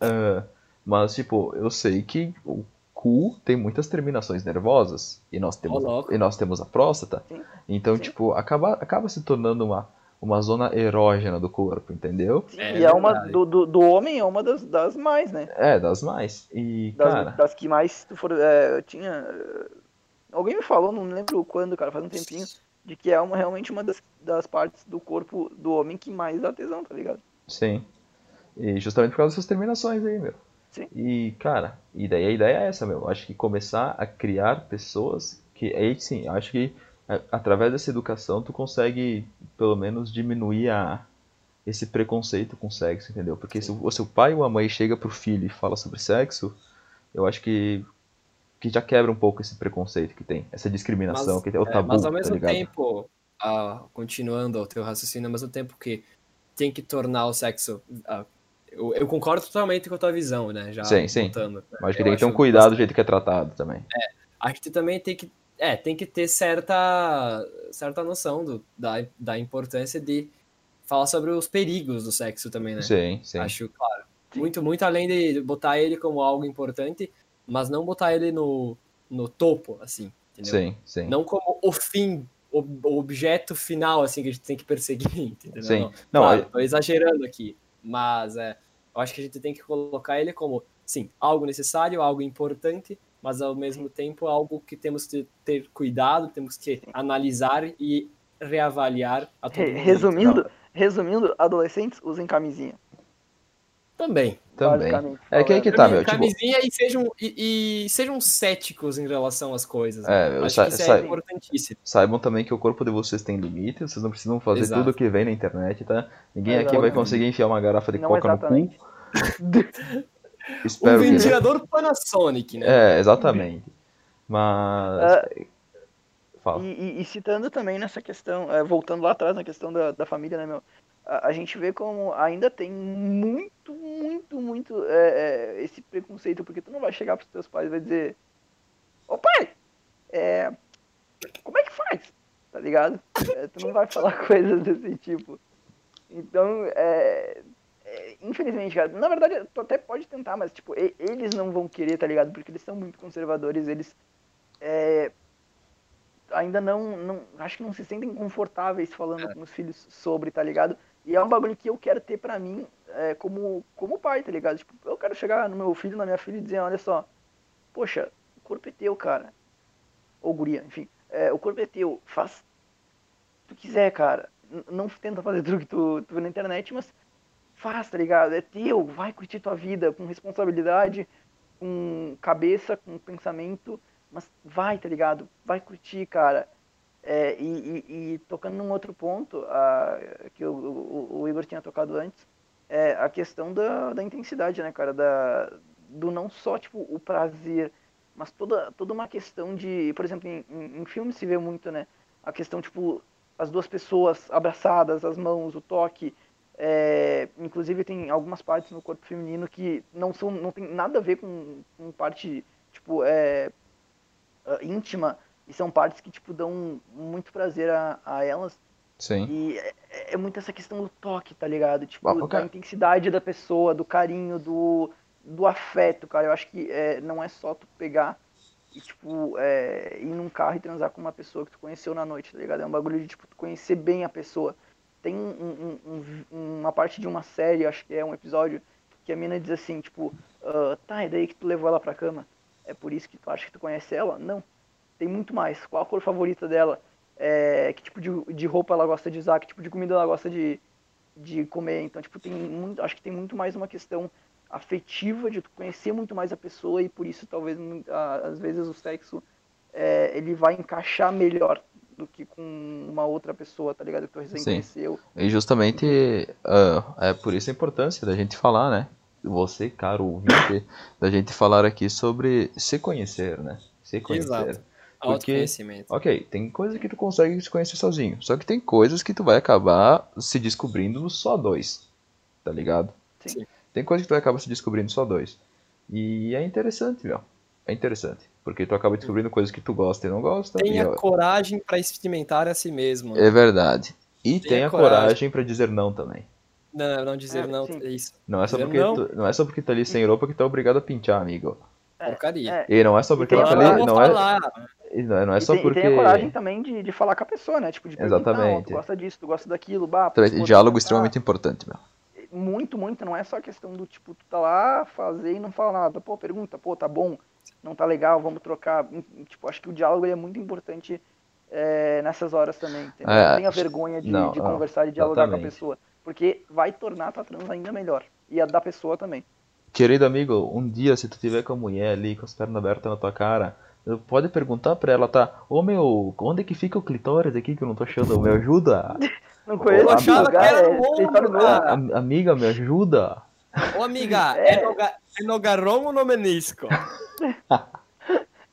Speaker 1: Ah, mas, tipo, eu sei que o cu tem muitas terminações nervosas e nós temos,
Speaker 2: louco.
Speaker 1: e nós temos a próstata.
Speaker 3: Sim.
Speaker 1: Então,
Speaker 3: Sim.
Speaker 1: tipo, acaba, acaba se tornando uma, uma zona erógena do corpo, entendeu?
Speaker 2: É
Speaker 3: e é uma do, do, do homem é uma das, das mais, né?
Speaker 1: É, das mais. E,
Speaker 3: Das,
Speaker 1: cara,
Speaker 3: das que mais, for. É, eu tinha. é, Alguém me falou, não lembro quando, cara, faz um tempinho, de que é uma, realmente uma das, das partes do corpo do homem que mais dá tesão, tá ligado?
Speaker 1: sim. E justamente por causa dessas terminações aí, meu.
Speaker 3: Sim.
Speaker 1: E, cara, e daí a ideia é essa, meu. Acho que começar a criar pessoas que. Aí sim, acho que a- através dessa educação tu consegue, pelo menos, diminuir a, esse preconceito com sexo, entendeu? Porque se o, se o pai ou a mãe chega pro filho e fala sobre sexo, eu acho que, que já quebra um pouco esse preconceito que tem, essa discriminação,
Speaker 2: Mas-
Speaker 1: que é o
Speaker 2: É,
Speaker 1: tabu,
Speaker 2: mas ao
Speaker 1: tá
Speaker 2: mesmo
Speaker 1: ligado?
Speaker 2: tempo, ah, continuando ao teu raciocínio, ao mesmo tempo que tem que tornar o sexo. ah, eu, eu concordo totalmente com a tua visão, né? Já
Speaker 1: Sim, sim.
Speaker 2: voltando, né?
Speaker 1: Mas acho que
Speaker 2: Eu
Speaker 1: tem que ter um cuidado do jeito que é tratado também.
Speaker 2: Acho que também tem que. É, tem que ter certa, certa noção do, da, da importância de falar sobre os perigos do sexo também, né?
Speaker 1: Sim, sim.
Speaker 2: Acho, claro. Muito, muito além de botar ele como algo importante, mas não botar ele no, no topo, assim, entendeu?
Speaker 1: Sim, sim.
Speaker 2: Não como o fim, o, objeto final, assim, que a gente tem que perseguir, (laughs) entendeu?
Speaker 1: Sim.
Speaker 2: Não, claro,
Speaker 1: aí-
Speaker 2: tô exagerando aqui, mas é, eu acho que a gente tem que colocar ele como, sim, algo necessário, algo importante, mas ao mesmo tempo algo que temos que ter cuidado, temos que analisar e reavaliar a todo
Speaker 3: Re-
Speaker 2: momento.
Speaker 3: resumindo, resumindo, adolescentes usem camisinha.
Speaker 2: Também.
Speaker 1: Também. É que aí que tá, meu. Tipo,
Speaker 2: Camisinha e, sejam, e, e sejam céticos em relação às coisas.
Speaker 1: É,
Speaker 2: né?
Speaker 1: eu
Speaker 2: Acho
Speaker 1: sa-
Speaker 2: que isso
Speaker 1: sa-
Speaker 2: é importantíssimo.
Speaker 1: saibam também que o corpo de vocês tem limite, vocês não precisam fazer
Speaker 2: Exato.
Speaker 1: tudo que vem na internet, tá? Ninguém aqui vai conseguir enfiar uma garrafa de
Speaker 3: Não
Speaker 1: coca no
Speaker 3: exatamente. (laughs)
Speaker 1: cu.
Speaker 2: Um
Speaker 1: Espero que não.
Speaker 2: ventilador Panasonic, né?
Speaker 1: É, exatamente. Mas.
Speaker 3: Ah,
Speaker 1: Fala.
Speaker 3: E, e- e citando também nessa questão, é, voltando lá atrás na questão da, da família, né, meu? A, a gente vê como ainda tem muito, muito, muito é, é, esse preconceito, porque tu não vai chegar pros teus pais e vai dizer, ô pai, é, como é que faz? Tá ligado? É, tu não vai falar (laughs) coisas desse tipo. Então, é, é, infelizmente, cara, na verdade, tu até pode tentar, mas, tipo, eles não vão querer, tá ligado? Porque eles são muito conservadores, eles é, ainda não, não, acho que não se sentem confortáveis falando com os filhos sobre, tá ligado? E é um bagulho que eu quero ter pra mim é, como, como pai, tá ligado? Tipo, eu quero chegar no meu filho, na minha filha e dizer, olha só, poxa, o corpo é teu, cara. Ou guria, enfim. É, o corpo é teu, faz o que tu quiser, cara. Não tenta fazer tudo que tu, tu vê na internet, mas faz, tá ligado? É teu, vai curtir tua vida com responsabilidade, com cabeça, com pensamento, mas vai, tá ligado? Vai curtir, cara. É, e, e- e tocando num outro ponto, ah, que o, o- o Igor tinha tocado antes, é a questão da, da intensidade, né, cara? Da, do não só, tipo, o prazer, mas toda, toda uma questão de, por exemplo, em, em, em filmes se vê muito, né? A questão, tipo, as duas pessoas abraçadas, as mãos, o toque. é, inclusive tem algumas partes no corpo feminino que não são, não tem nada a ver com, com parte, tipo, é, íntima e são partes que tipo dão muito prazer a, a elas.
Speaker 1: Sim.
Speaker 3: e é, é muito essa questão do toque tá ligado? Tipo
Speaker 1: Ah,
Speaker 3: da
Speaker 1: ok.
Speaker 3: intensidade da pessoa do carinho do, do afeto cara. Eu acho que é, não é só tu pegar e tipo é, ir num carro e transar com uma pessoa que tu conheceu na noite tá ligado? É um bagulho de tipo tu conhecer bem a pessoa. Tem um- um- um- uma parte de uma série acho que é um episódio que a mina diz assim tipo "Ah, tá é daí que tu levou ela pra cama? É por isso que tu acha que tu conhece ela? Não tem muito mais. Qual a cor favorita dela? É, que tipo de, de roupa ela gosta de usar? Que tipo de comida ela gosta de, de comer? Então, tipo, tem muito, acho que tem muito mais uma questão afetiva de tu conhecer muito mais a pessoa e por isso talvez às vezes o sexo é, ele vai encaixar melhor do que com uma outra pessoa, tá ligado? Que tu recém
Speaker 1: Sim.
Speaker 3: conheceu.
Speaker 1: E justamente ah, é por isso a importância da gente falar, né? Você, caro ouvinte, da gente falar aqui sobre se conhecer, né? Se conhecer.
Speaker 2: Exato.
Speaker 1: Porque-
Speaker 2: Autoconhecimento.
Speaker 1: Ok, tem coisas que tu consegue se conhecer sozinho. Só que tem coisas que tu vai acabar se descobrindo só dois. Tá ligado?
Speaker 3: Sim.
Speaker 1: Tem coisas que tu vai acabar se descobrindo só dois. E é interessante, meu. É interessante. Porque tu acaba descobrindo coisas que tu gosta e não gosta. e
Speaker 2: Tenha
Speaker 1: é-
Speaker 2: coragem pra experimentar a si mesmo. né?
Speaker 1: É verdade. E
Speaker 2: Tenha
Speaker 1: tenha
Speaker 2: coragem.
Speaker 1: coragem pra dizer não também.
Speaker 2: Não, não dizer
Speaker 3: É,
Speaker 2: não, é isso.
Speaker 1: Não é só
Speaker 2: Dizer
Speaker 1: porque
Speaker 2: não.
Speaker 1: tu, não é só porque tá ali sem roupa que tá obrigado a pintar, amigo.
Speaker 2: Porcaria.
Speaker 3: É,
Speaker 1: E não é só porque
Speaker 3: tem
Speaker 1: ela
Speaker 2: Eu vou
Speaker 1: não é,
Speaker 2: falar.
Speaker 1: não é, não é só
Speaker 3: tem, e
Speaker 1: porque
Speaker 3: tem a coragem também de, de falar com a pessoa, né? Tipo, de
Speaker 1: Exatamente.
Speaker 3: tu gosta disso, tu gosta daquilo, bah,
Speaker 1: Também,
Speaker 3: pô,
Speaker 1: diálogo
Speaker 3: tá-
Speaker 1: extremamente importante, meu.
Speaker 3: muito, muito, não é só questão do tipo, tu tá lá, fazer e não falar nada. Pô, pergunta, pô, tá bom, não tá legal, vamos trocar. Tipo, acho que o diálogo ele é muito importante é, nessas horas também. Entendeu?
Speaker 1: É,
Speaker 3: não tenha vergonha de,
Speaker 1: não,
Speaker 3: de
Speaker 1: não,
Speaker 3: conversar e dialogar com a
Speaker 1: exatamente.
Speaker 3: pessoa. Porque vai tornar a tua trans ainda melhor. E a da pessoa também.
Speaker 1: Querido amigo, um dia se tu tiver com a mulher ali, com as pernas abertas na tua cara, pode perguntar pra ela, tá? Ô meu, onde é que fica o clitóris aqui que eu não tô achando? Me ajuda? (laughs)
Speaker 3: Não conheço
Speaker 1: Eu
Speaker 3: esse
Speaker 1: achava
Speaker 3: lugar,
Speaker 2: que era
Speaker 3: é
Speaker 2: no ombro, cara.
Speaker 1: Am- amiga, me ajuda?
Speaker 2: Ô, amiga,
Speaker 3: É.
Speaker 2: é, no, é no garrão ou no menisco? (laughs)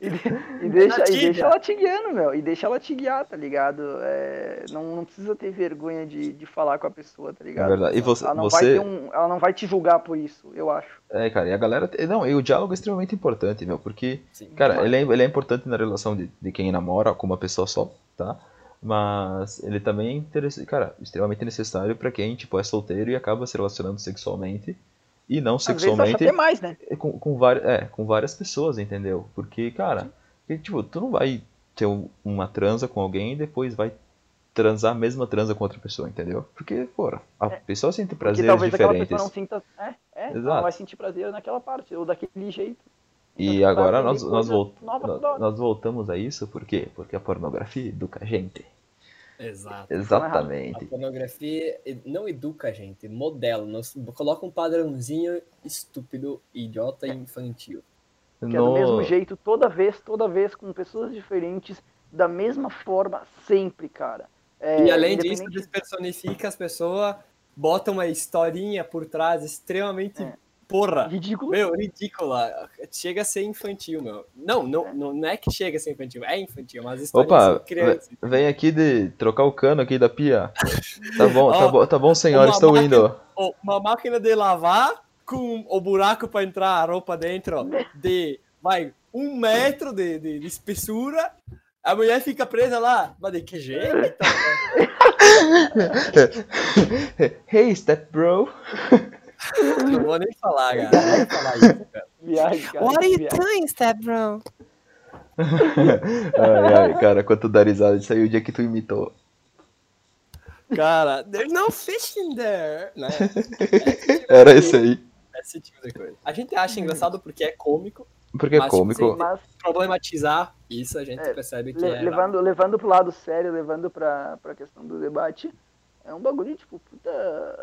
Speaker 2: (laughs)
Speaker 3: E, de- e deixa, e deixa ela te guiando, meu. E deixa ela te guiar, tá ligado? É, não, não precisa ter vergonha de, de falar com a pessoa, tá ligado?
Speaker 1: É verdade. E você-
Speaker 3: ela, não
Speaker 1: você-
Speaker 3: vai ter um, ela não vai te julgar por isso, eu acho.
Speaker 1: É, cara, e a galera. Não, e o diálogo é extremamente importante, meu, porque,
Speaker 2: Sim.
Speaker 1: cara, ele é, ele é importante na relação de, de quem namora com uma pessoa só, tá? Mas ele também é cara, extremamente necessário pra quem, tipo, é solteiro e acaba se relacionando sexualmente. E não
Speaker 3: Às vezes
Speaker 1: sexualmente
Speaker 3: até mais, né?
Speaker 1: é com, com, vari- é, com várias pessoas, entendeu? Porque, cara, porque, tipo, tu não vai ter um- uma transa com alguém e depois vai transar a mesma transa com outra pessoa, entendeu? Porque, porra, a pessoa sente prazeres
Speaker 3: talvez aquela
Speaker 1: diferentes.
Speaker 3: pessoa não sinta. É, é,
Speaker 1: Exato.
Speaker 3: vai sentir prazer naquela parte, ou daquele jeito.
Speaker 1: E
Speaker 3: Então,
Speaker 1: agora nós, nós,
Speaker 3: coisa
Speaker 1: volt-
Speaker 3: nova
Speaker 1: nó-
Speaker 3: toda hora.
Speaker 1: nós voltamos a isso, por quê? Porque a pornografia educa a gente.
Speaker 2: Exato.
Speaker 1: Exatamente.
Speaker 2: A pornografia não educa a gente, modela, nos, coloca um padrãozinho estúpido, idiota e infantil.
Speaker 3: Que é do mesmo jeito, toda vez, toda vez, com pessoas diferentes, da mesma forma, sempre, cara. É,
Speaker 2: e além disso,
Speaker 3: independente-
Speaker 2: despersonifica as pessoas, bota uma historinha por trás extremamente
Speaker 3: É.
Speaker 2: porra.
Speaker 3: Ridículo.
Speaker 2: Meu, ridícula. Chega a ser infantil, meu. Não, não, não, não é que chega a ser infantil, é infantil, mas histórias
Speaker 1: Opa,
Speaker 2: de criança.
Speaker 1: ve- vem aqui de trocar o cano aqui da pia. Tá bom, (laughs) tá
Speaker 2: Ó,
Speaker 1: bom, tá bom, senhora, estou
Speaker 2: máquina-
Speaker 1: indo.
Speaker 2: Ó, Uma máquina de lavar com o buraco para entrar a roupa dentro de, vai, um metro de, de, de espessura. A mulher fica presa lá. Mas de que jeito? então? (laughs)
Speaker 1: hey, step bro.
Speaker 2: Não vou nem falar, cara. Não vou falar isso, cara.
Speaker 3: Viagem, cara.
Speaker 4: What are you doing, step bro?
Speaker 1: Ai, ai, cara, quanto dar risada. Isso aí é o dia que tu imitou.
Speaker 2: Cara, there's no fish in there, né?
Speaker 1: Era esse aí.
Speaker 2: Esse tipo de coisa. A gente acha engraçado porque é cômico,
Speaker 1: Porque é
Speaker 2: Mas, tipo,
Speaker 1: cômico.
Speaker 3: Mas
Speaker 2: problematizar isso a gente
Speaker 3: É,
Speaker 2: percebe que
Speaker 3: le-
Speaker 2: é...
Speaker 3: levando, levando pro lado sério, levando pra, pra questão do debate, é um bagulho, tipo, puta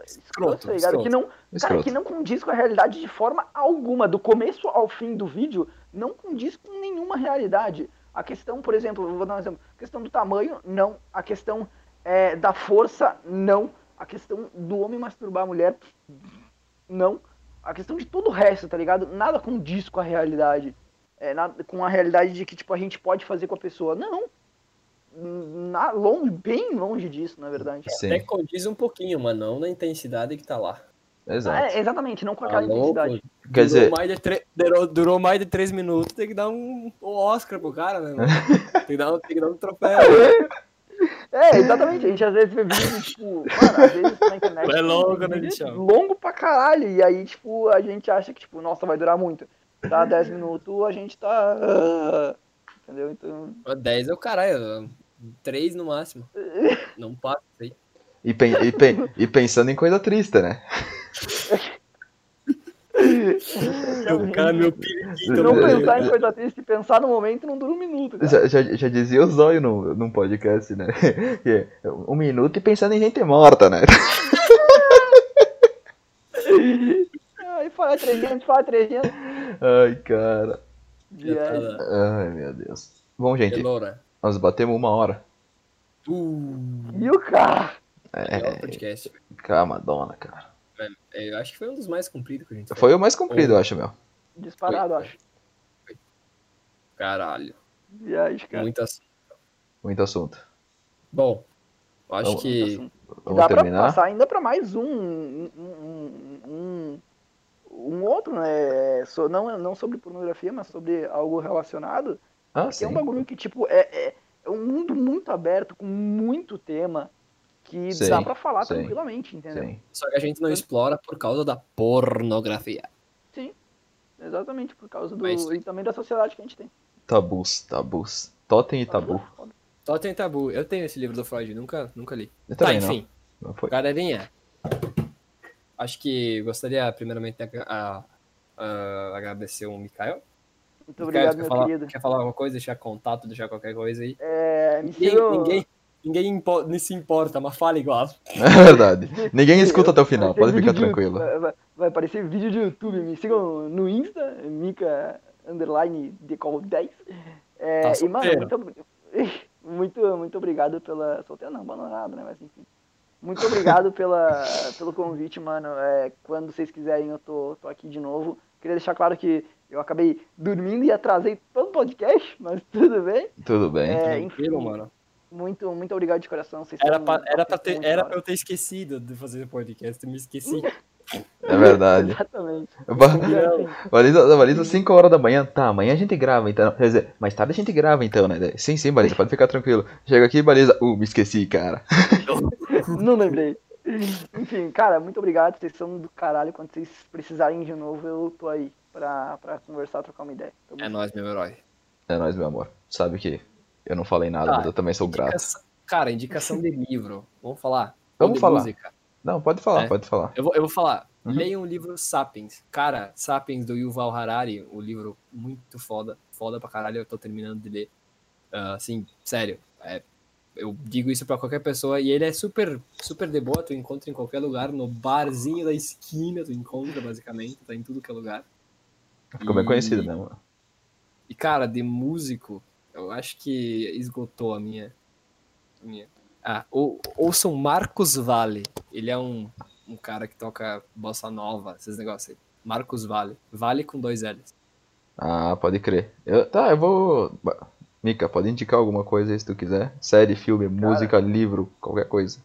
Speaker 3: escroto,
Speaker 2: Escroto,
Speaker 3: tá ligado? Que não, cara,
Speaker 1: Escroto.
Speaker 3: que não condiz com a realidade de forma alguma. Do começo ao fim do vídeo, não condiz com nenhuma realidade. A questão, por exemplo, vou dar um exemplo. A questão do tamanho, não. A questão é, da força, não. A questão do homem masturbar a mulher, não. A questão de todo o resto, tá ligado? Nada condiz com a realidade. É, nada, com a realidade de que tipo, a gente pode fazer com a pessoa. Não. Na, longe, bem longe disso, na verdade.
Speaker 1: Sim,
Speaker 2: Até condiz um pouquinho, mas não na intensidade que tá lá.
Speaker 1: exato.
Speaker 3: É, exatamente, não com aquela
Speaker 2: louco?
Speaker 3: intensidade.
Speaker 1: Quer
Speaker 2: durou,
Speaker 1: dizer-
Speaker 2: mais de tre- durou, durou mais de três minutos, tem que dar um, um Oscar pro cara, né? (laughs) tem, que dar um, tem que dar um troféu.
Speaker 3: É, exatamente. A gente às vezes vê vídeo, (laughs) tipo, mano, às vezes na internet.
Speaker 2: É longo,
Speaker 3: tem
Speaker 2: né, bichão?
Speaker 3: Longo pra caralho. E aí, tipo, a gente acha que, tipo, nossa, vai durar muito. Tá 10 minutos, a gente tá. ah, Entendeu? Então.
Speaker 2: 10 é o caralho, 3 no máximo. (laughs) Não passa aí.
Speaker 1: E, pen- e pen- e pensando em coisa triste, né?
Speaker 2: O cara é meu periquito.
Speaker 3: Não
Speaker 1: É,
Speaker 3: pensar
Speaker 1: é.
Speaker 3: em coisa triste, pensar no momento não dura um minuto.
Speaker 1: Já, já, já dizia o Zóio no, num podcast, né? (laughs) É um minuto e pensando em gente morta, né?
Speaker 3: Ai, fa- falar 300, fala 300.
Speaker 1: Ai, cara. Ai, meu Deus. Bom, gente,
Speaker 2: Elora.
Speaker 1: Nós batemos uma hora.
Speaker 2: Uh,
Speaker 3: E o cara?
Speaker 2: melhor
Speaker 1: É,
Speaker 2: podcast.
Speaker 1: calma, dona, cara.
Speaker 2: É, Eu acho que foi um dos mais compridos que a gente fez.
Speaker 1: Foi o mais comprido, eu acho, meu.
Speaker 3: Disparado,
Speaker 2: Foi.
Speaker 3: acho.
Speaker 2: Caralho.
Speaker 3: Viagem, cara.
Speaker 2: Muito assunto.
Speaker 1: Muito assunto.
Speaker 2: Bom, eu acho
Speaker 1: Vamos-
Speaker 2: que.
Speaker 1: Vamos
Speaker 3: dá pra
Speaker 1: terminar?
Speaker 3: passar ainda pra mais um. Um, um, um, um outro, né? So- não, não sobre pornografia, mas sobre algo relacionado.
Speaker 1: Ah,
Speaker 3: é um bagulho que, tipo, é, é, é um mundo muito aberto, com muito tema, que
Speaker 1: Sim,
Speaker 3: dá pra falar
Speaker 1: sim.
Speaker 3: tranquilamente, entendeu?
Speaker 1: Sim.
Speaker 2: Só que a gente não explora por causa da pornografia.
Speaker 3: Sim. Exatamente, por causa do.
Speaker 2: Mas-
Speaker 3: E também da sociedade que a gente tem.
Speaker 1: Tabus, tabus. Totem e tabu.
Speaker 2: Só tem tabu. Eu tenho esse livro do Freud, nunca, nunca li.
Speaker 1: Eu
Speaker 2: Tá,
Speaker 1: também não.
Speaker 2: enfim.
Speaker 1: Não foi.
Speaker 2: Galerinha, acho que gostaria primeiramente de a- a- agradecer o Mikael.
Speaker 3: Muito obrigado,
Speaker 2: quer
Speaker 3: meu
Speaker 2: falar,
Speaker 3: querido.
Speaker 2: Quer falar alguma coisa, deixar contato, deixar qualquer coisa aí?
Speaker 3: É,
Speaker 2: Ninguém,
Speaker 3: sigam-
Speaker 2: ninguém, ninguém impo- se importa, mas fala igual. (laughs)
Speaker 1: É verdade. Ninguém (laughs) escuta até o final, pode ficar tranquilo.
Speaker 3: Vai, vai- vai aparecer vídeo de YouTube. Me sigam no Insta, Mica underline decol 10. É,
Speaker 2: Tá
Speaker 3: e, mano, muito, muito, muito obrigado pela. Solteiro não, abandonado, né? Mas enfim. Muito obrigado pela, pelo convite, mano. É, quando vocês quiserem, eu tô, tô aqui de novo. Queria deixar claro que eu acabei dormindo e atrasei todo o podcast, (laughs) mas tudo bem.
Speaker 1: Tudo bem.
Speaker 3: É, enfim,
Speaker 2: Tranquilo, mano.
Speaker 3: muito, muito obrigado de coração. Vocês
Speaker 2: Era pra, era, pra ter, era pra eu ter esquecido de fazer o podcast, eu me esqueci. (laughs)
Speaker 1: É verdade.
Speaker 3: Exatamente.
Speaker 1: Valida, valida 5 horas da manhã. Tá, amanhã a gente grava, então. Quer dizer, mais tarde a gente grava, então, né? Sim, sim, Baliza, pode ficar tranquilo. Chega aqui, Baliza. Uh, me esqueci, cara. (laughs)
Speaker 3: Não lembrei. Enfim, cara, muito obrigado. Vocês são do caralho. Quando vocês precisarem de novo, eu tô aí pra, pra conversar, trocar uma ideia. Tamo
Speaker 2: É nóis, meu herói.
Speaker 1: É nóis, meu amor. Sabe que eu não falei nada,
Speaker 2: Tá,
Speaker 1: mas eu também sou grato.
Speaker 2: Cara, indicação de livro. Vamos falar?
Speaker 1: Vamos falar.
Speaker 2: música?
Speaker 1: Não, pode falar,
Speaker 2: É.
Speaker 1: pode falar.
Speaker 2: Eu vou, eu vou falar.
Speaker 1: Uhum.
Speaker 2: Leiam o livro Sapiens. Cara, Sapiens do Yuval Harari, o livro muito foda. Foda pra caralho, eu tô terminando de ler. Ah, assim, sério. é, eu digo isso pra qualquer pessoa e ele é super, super de boa. Tu encontra em qualquer lugar, no barzinho da esquina, tu encontra basicamente, tá em tudo que é lugar.
Speaker 1: Ficou bem
Speaker 2: E-
Speaker 1: conhecido, né, mano?
Speaker 2: E, cara, de músico, eu acho que esgotou a minha. a minha. Ah, ou, ouçam Marcos Vale. Ele é um, um cara que toca bossa nova, esses negócios aí. Marcos Vale. Vale com dois L's.
Speaker 1: Ah, pode crer. Eu- tá, eu vou. Mika, pode indicar alguma coisa aí se tu quiser. Série, filme, música, livro, qualquer coisa.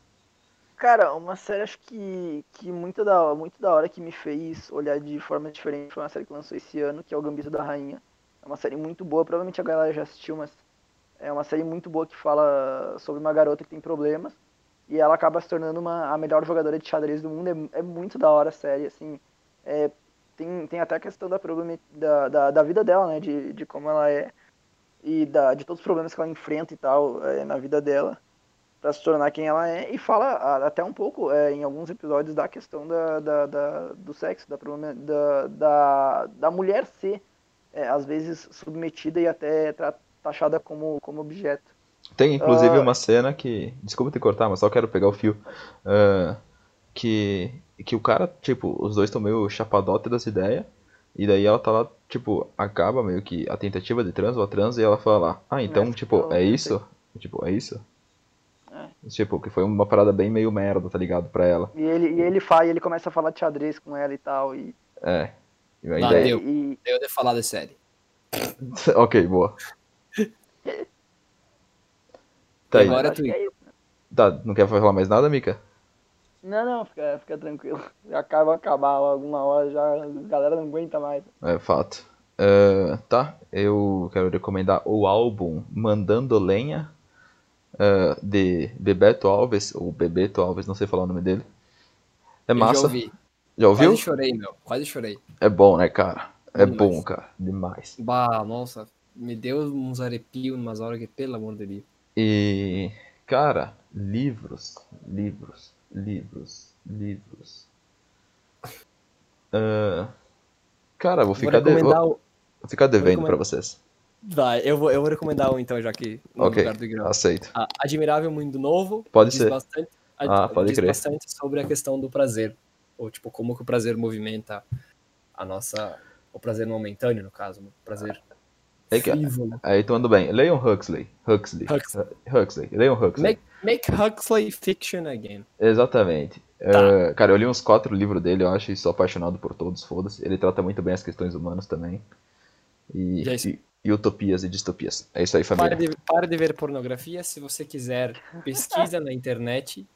Speaker 3: Cara, uma série acho que, que muito, da, muito da hora que me fez olhar de forma diferente foi uma série que lançou esse ano, que é o Gambito da Rainha. É uma série muito boa, provavelmente a galera já assistiu, mas é uma série muito boa que fala sobre uma garota que tem problemas e ela acaba se tornando uma, a melhor jogadora de xadrez do mundo. É, é muito da hora a série, assim. É, tem, tem até a questão da, da, da, da vida dela, né? De, de como ela é e da, de todos os problemas que ela enfrenta e tal é, na vida dela para se tornar quem ela é e fala até um pouco é, em alguns episódios da questão da, da, da- do sexo, da, da, da, mulher ser é, às vezes submetida e até taxada como, como objeto.
Speaker 1: Tem inclusive
Speaker 3: Ah.
Speaker 1: uma cena que. Desculpa te cortar, mas só quero pegar o fio. ah, que. Que o cara, tipo, os dois estão meio chapadote das ideias. E daí ela tá lá, tipo, acaba meio que a tentativa de trans ou a trans e ela fala, ah, então, tipo,
Speaker 3: eu
Speaker 1: é isso? Tipo, é isso?
Speaker 3: É.
Speaker 1: Tipo, que foi uma parada bem meio merda, tá ligado? Pra ela.
Speaker 3: E ele, e ele faz, ele começa a falar de xadrez com ela e tal. E,
Speaker 1: É. E aí
Speaker 2: Ah,
Speaker 1: daí-
Speaker 2: deu.
Speaker 3: e,
Speaker 2: Eu de falar de série. (laughs)
Speaker 1: ok, boa. Tá aí.
Speaker 2: Agora
Speaker 3: acho
Speaker 2: tu-
Speaker 3: é.
Speaker 1: Tá, não quer falar mais nada, Mika?
Speaker 3: Não, não, fica, fica tranquilo. Já acaba acabar alguma hora, já a galera não aguenta mais.
Speaker 1: É fato. É, tá, eu quero recomendar o álbum Mandando Lenha, é, de Bebeto Alves, ou Bebeto Alves, não sei falar o nome dele. É
Speaker 2: Eu
Speaker 1: massa.
Speaker 2: já ouvi.
Speaker 1: Já ouviu?
Speaker 2: Quase chorei, meu. Quase chorei.
Speaker 1: É bom, né, cara? É
Speaker 2: Demais.
Speaker 1: bom, cara. Demais.
Speaker 2: Bah, nossa. Me deu uns arepios umas horas que, pelo amor de Deus.
Speaker 1: E, cara, livros, livros, livros, livros. Ah, cara, vou
Speaker 2: Vou
Speaker 1: ficar, de-
Speaker 2: recomendar
Speaker 1: vou, vou ficar devendo
Speaker 2: recomendar-
Speaker 1: pra vocês.
Speaker 2: Vai, eu vou, eu vou recomendar um então, já que no
Speaker 1: Ok,
Speaker 2: lugar do
Speaker 1: aceito.
Speaker 2: Ah, Admirável Mundo Novo.
Speaker 1: Pode ser.
Speaker 2: Bastante,
Speaker 1: Ah, pode
Speaker 2: diz
Speaker 1: crer.
Speaker 2: bastante sobre a questão do prazer. Ou, tipo, como que o prazer movimenta a nossa. O prazer momentâneo, no caso, o prazer
Speaker 1: É que-
Speaker 2: frívolo.
Speaker 1: Aí tudo bem. Leiam Huxley. Huxley.
Speaker 2: Huxley.
Speaker 1: Huxley. Leiam Huxley.
Speaker 2: Make, make Huxley fiction again.
Speaker 1: Exatamente.
Speaker 2: Tá.
Speaker 1: É, cara, eu li uns quatro livros dele, eu acho, e sou apaixonado por todos, foda-se. Ele trata muito bem as questões humanas também. E,
Speaker 2: Já
Speaker 1: e, e utopias e distopias. É isso aí,
Speaker 2: Para
Speaker 1: família.
Speaker 2: de, para de ver pornografia. Se você quiser, pesquisa na internet.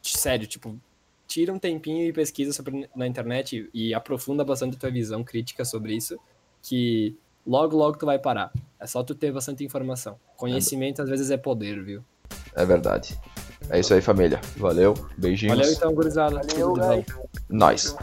Speaker 2: Sério, tipo, tira um tempinho e pesquisa sobre, na internet e aprofunda bastante a tua visão crítica sobre isso. Que logo, logo tu vai parar. É só tu ter bastante informação. Conhecimento às vezes é poder, viu?
Speaker 1: É verdade. É isso aí, família. Valeu, beijinhos.
Speaker 2: Valeu então, gurizada.
Speaker 3: Valeu,
Speaker 2: Tudo de bom.
Speaker 1: Nós.